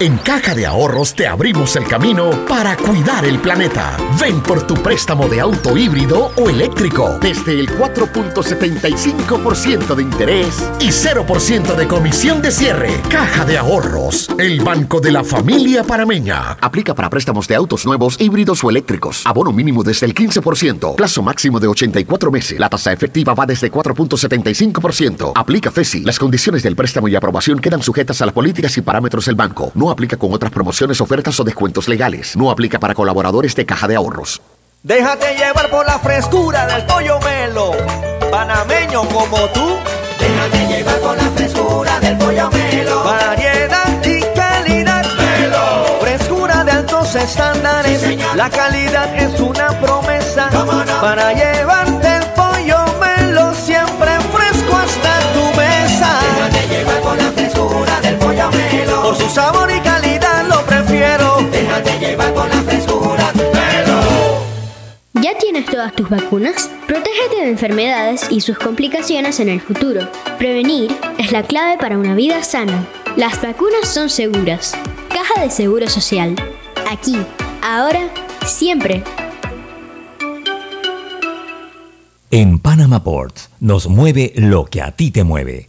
En Caja de Ahorros te abrimos el camino para cuidar el planeta. Ven por tu préstamo de auto híbrido o eléctrico desde el 4.75% de interés y 0% de comisión de cierre. Caja de Ahorros, el banco de la familia parameña. Aplica para préstamos de autos nuevos, híbridos o eléctricos. Abono mínimo desde el 15%. Plazo máximo de 84 meses. La tasa efectiva va desde 4.75%. Aplica FESI. Las condiciones del préstamo y aprobación quedan sujetas a las políticas y parámetros del banco. Aplica con otras promociones, ofertas o descuentos legales. No aplica para colaboradores de Caja de Ahorros. Déjate llevar por la frescura del pollo melo. Panameño como tú. Déjate llevar por la frescura del pollo melo. Variedad y calidad. Melo. Frescura de altos estándares. la calidad es una promesa. Para llevarte su sabor y calidad lo prefiero. Déjate llevar por la frescura. ¿Ya tienes todas tus vacunas? Protégete de enfermedades y sus complicaciones en el futuro. Prevenir es la clave para una vida sana. Las vacunas son seguras. Caja de Seguro Social. Aquí, ahora, siempre. En Panama Ports nos mueve lo que a ti te mueve.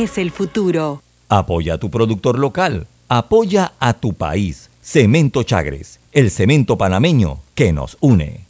el futuro. Apoya a tu productor local. Apoya a tu país. Cemento Chagres, el cemento panameño que nos une.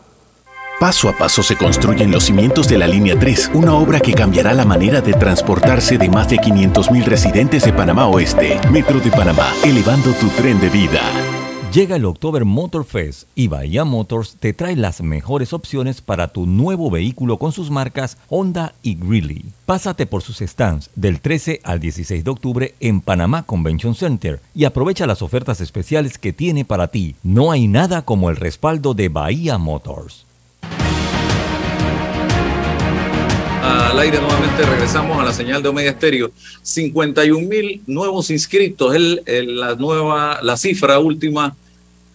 Paso a paso se construyen los cimientos de la Línea 3, una obra que cambiará la manera de transportarse de más de 500.000 residentes de Panamá Oeste. Metro de Panamá, elevando tu tren de vida. Llega el October Motor Fest y Bahía Motors te trae las mejores opciones para tu nuevo vehículo con sus marcas Honda y Greeley. Pásate por sus stands del 13 al 16 de octubre en Panamá Convention Center y aprovecha las ofertas especiales que tiene para ti. No hay nada como el respaldo de Bahía Motors. Al aire nuevamente regresamos a la señal de Omega Estéreo. 51 mil nuevos inscritos, es la nueva, la cifra última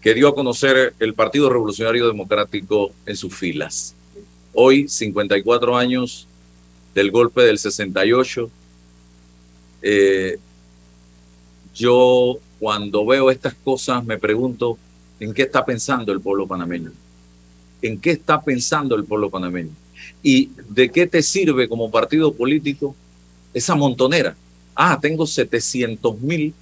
que dio a conocer el Partido Revolucionario Democrático en sus filas. Hoy, 54 años del golpe del 68. Eh, yo cuando veo estas cosas me pregunto en qué está pensando el pueblo panameño. ¿En qué está pensando el pueblo panameño? ¿Y de qué te sirve como partido político esa montonera? Ah, tengo 700 mil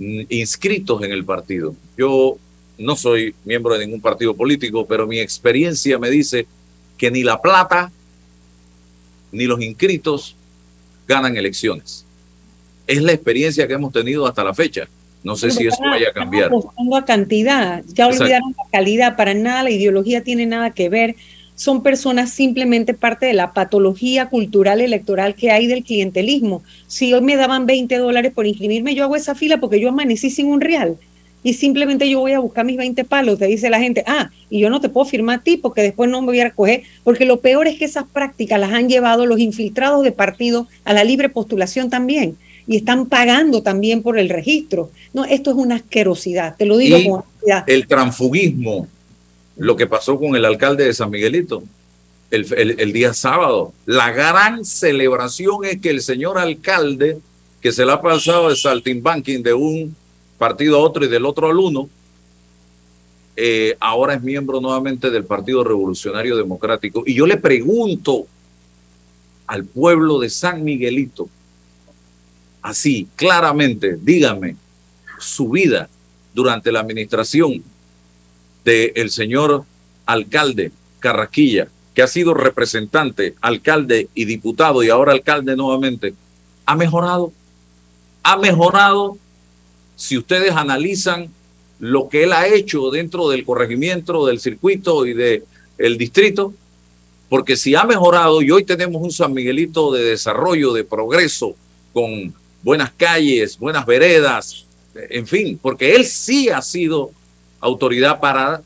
inscritos en el partido. Yo no soy miembro de ningún partido político, pero mi experiencia me dice que ni la plata ni los inscritos ganan elecciones. Es la experiencia que hemos tenido hasta la fecha. No sé si eso vaya a cambiar. a cantidad, ya olvidaron la calidad, para nada la ideología tiene nada que ver. Son personas simplemente parte de la patología cultural electoral que hay del clientelismo. Si hoy me daban 20 dólares por inscribirme, yo hago esa fila porque yo amanecí sin un real y simplemente yo voy a buscar mis 20 palos, te dice la gente, ah, y yo no te puedo firmar a ti porque después no me voy a recoger, porque lo peor es que esas prácticas las han llevado los infiltrados de partido a la libre postulación también y están pagando también por el registro. No, esto es una asquerosidad, te lo digo con El transfugismo, lo que pasó con el alcalde de San Miguelito. El, día sábado, la gran celebración es que el señor alcalde, que se le ha pasado de saltimbanking de un partido a otro y del otro al uno, eh, ahora es miembro nuevamente del Partido Revolucionario Democrático. Y yo le pregunto al pueblo de San Miguelito, así, claramente, dígame, su vida durante la administración del señor alcalde Carraquilla, que ha sido representante, alcalde y diputado y ahora alcalde nuevamente, ¿ha mejorado? ¿Ha mejorado si ustedes analizan lo que él ha hecho dentro del corregimiento, del circuito y del el distrito, porque si ha mejorado y hoy tenemos un San Miguelito de desarrollo, de progreso, con buenas calles, buenas veredas, en fin, porque él sí ha sido autoridad para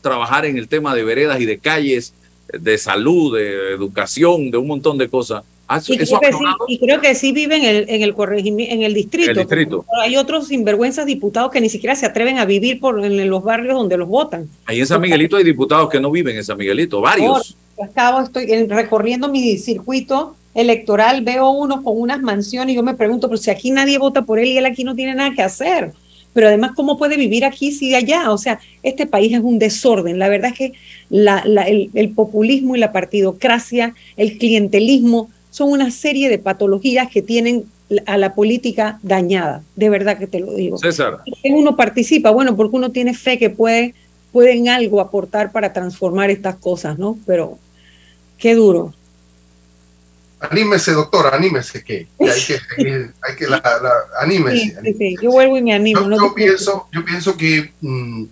trabajar en el tema de veredas y de calles, de salud, de educación, de un montón de cosas. Ah, y, creo que sí, y, creo que sí, viven en el, en el, en el distrito. El distrito. Hay otros sinvergüenzas diputados que ni siquiera se atreven a vivir por, en los barrios donde los votan. Ahí en San Miguelito hay diputados que no viven en San Miguelito, varios. Acabo, estoy recorriendo mi circuito electoral, veo uno con unas mansiones y yo me pregunto, pero si aquí nadie vota por él y él aquí no tiene nada que hacer. Pero además, ¿cómo puede vivir aquí si allá? O sea, este país es un desorden. La verdad es que la, el, el populismo y la partidocracia, el clientelismo, son una serie de patologías que tienen a la política dañada, de verdad que te lo digo. César. Uno participa, bueno, porque uno tiene fe que puede, pueden algo aportar para transformar estas cosas, ¿no? Pero qué duro. Anímese, doctora, anímese, que, hay que, hay que la, anímese. Sí, sí, yo vuelvo y me animo. Yo, pienso, yo pienso que mm,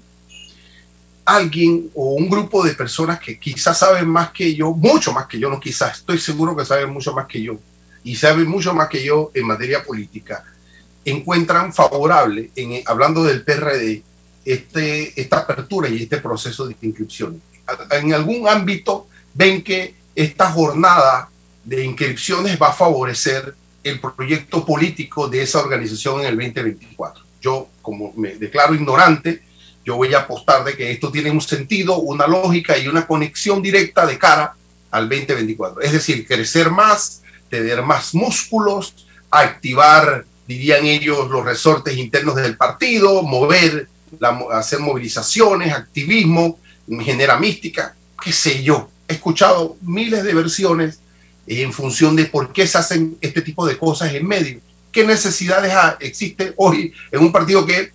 alguien o un grupo de personas que quizás saben más que yo, mucho más que yo, no quizás, estoy seguro que saben mucho más que yo y saben mucho más que yo en materia política, encuentran favorable, en, hablando del PRD, este, esta apertura y este proceso de inscripción. En algún ámbito ven que esta jornada de inscripciones va a favorecer el proyecto político de esa organización en el 2024. Yo, como me declaro ignorante, yo voy a apostar de que esto tiene un sentido, una lógica y una conexión directa de cara al 2024. Es decir, crecer más, tener más músculos, activar, dirían ellos, los resortes internos del partido, mover, hacer movilizaciones, activismo, genera mística, qué sé yo. He escuchado miles de versiones en función de por qué se hacen este tipo de cosas en medio. ¿Qué necesidades existe hoy en un partido que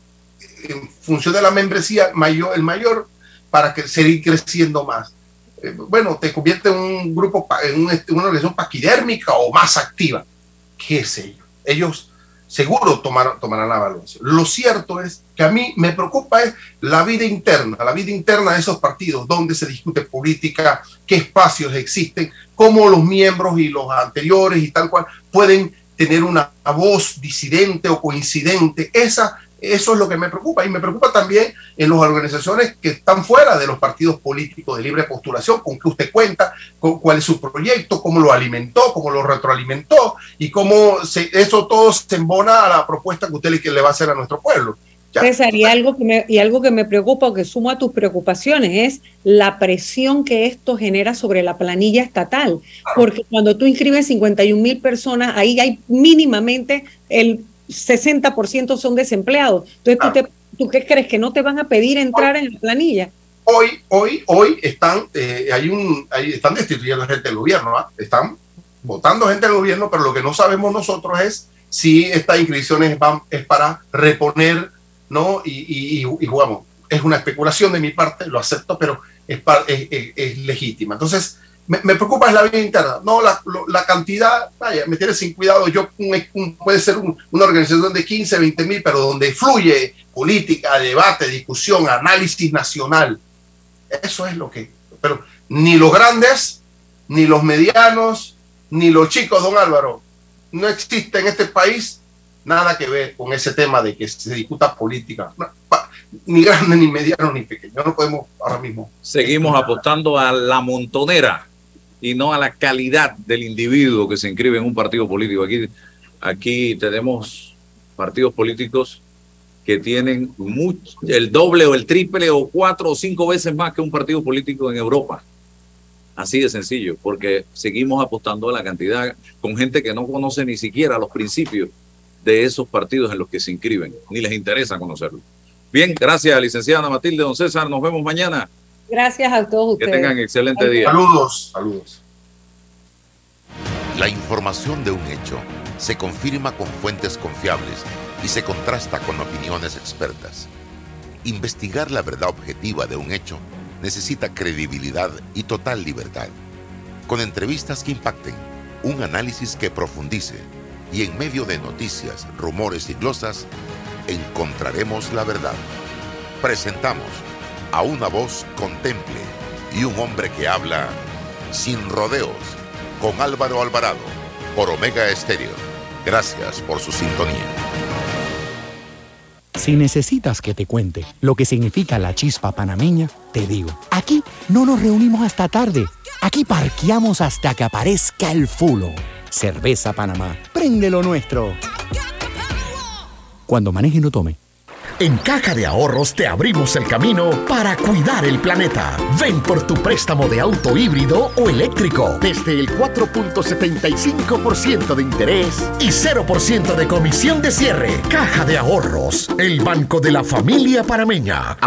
en función de la membresía mayor, el mayor para que seguir creciendo más. eh, bueno, te convierte en un grupo, en una organización paquidérmica o más activa. ¿Qué sé yo? Ellos seguro tomarán, la evaluación. Lo cierto es que a mí me preocupa es la vida interna, la vida interna de esos partidos, donde se discute política, qué espacios existen, cómo los miembros y los anteriores y tal cual pueden tener una voz disidente o coincidente. Esa eso es lo que me preocupa y me preocupa también en las organizaciones que están fuera de los partidos políticos de libre postulación, con qué usted cuenta, con cuál es su proyecto, cómo lo alimentó, cómo lo retroalimentó y cómo se, eso todo se embona a la propuesta que usted le, va a hacer a nuestro pueblo. César, y algo, que me, y algo que me preocupa o que sumo a tus preocupaciones es la presión que esto genera sobre la planilla estatal. Porque cuando tú inscribes 51 mil personas, ahí hay mínimamente el 60% son desempleados. Entonces, ¿tú, qué crees? ¿Que no te van a pedir entrar en la planilla? Hoy, hoy, hoy están, eh, hay un, están destituyendo gente del gobierno, ¿ah? están votando gente del gobierno, pero lo que no sabemos nosotros es si estas inscripciones van, es para reponer, ¿no? Y, y, jugamos. Es una especulación de mi parte, lo acepto, pero es, es, es legítima. Entonces, me, preocupa es la vida interna, no la, la, cantidad, vaya, me tiene sin cuidado, yo puede ser una organización de 15, 20 mil, pero donde fluye política, debate, discusión, análisis nacional. Eso es lo que, pero ni los grandes, ni los medianos, ni los chicos, don Álvaro, no existe en este país nada que ver con ese tema de que se discuta política. ni grande, ni mediano, ni pequeño. No podemos ahora mismo. Seguimos apostando a la montonera y no a la calidad del individuo que se inscribe en un partido político. Aquí, aquí tenemos partidos políticos que tienen mucho, el doble o el triple o cuatro o cinco veces más que un partido político en Europa. Así de sencillo, porque seguimos apostando a la cantidad con gente que no conoce ni siquiera los principios de esos partidos en los que se inscriben, ni les interesa conocerlo. Bien, gracias, licenciada Matilde, don César, nos vemos mañana. Gracias a todos ustedes. Que tengan excelente día. Saludos, saludos. La información de un hecho se confirma con fuentes confiables y se contrasta con opiniones expertas. Investigar la verdad objetiva de un hecho necesita credibilidad y total libertad. Con entrevistas que impacten, un análisis que profundice y en medio de noticias, rumores y glosas, encontraremos la verdad. Presentamos a una voz contemple y un hombre que habla sin rodeos con Álvaro Alvarado por Omega Estéreo. Gracias por su sintonía. Si necesitas que te cuente lo que significa la chispa panameña, te digo, aquí no nos reunimos hasta tarde. Aquí parqueamos hasta que aparezca el fulo. Cerveza Panamá, prende lo nuestro. Cuando maneje no tome. En Caja de Ahorros te abrimos el camino para cuidar el planeta. Ven por tu préstamo de auto híbrido o eléctrico desde el 4.75% de interés y 0% de comisión de cierre. Caja de Ahorros, el banco de la familia parameña.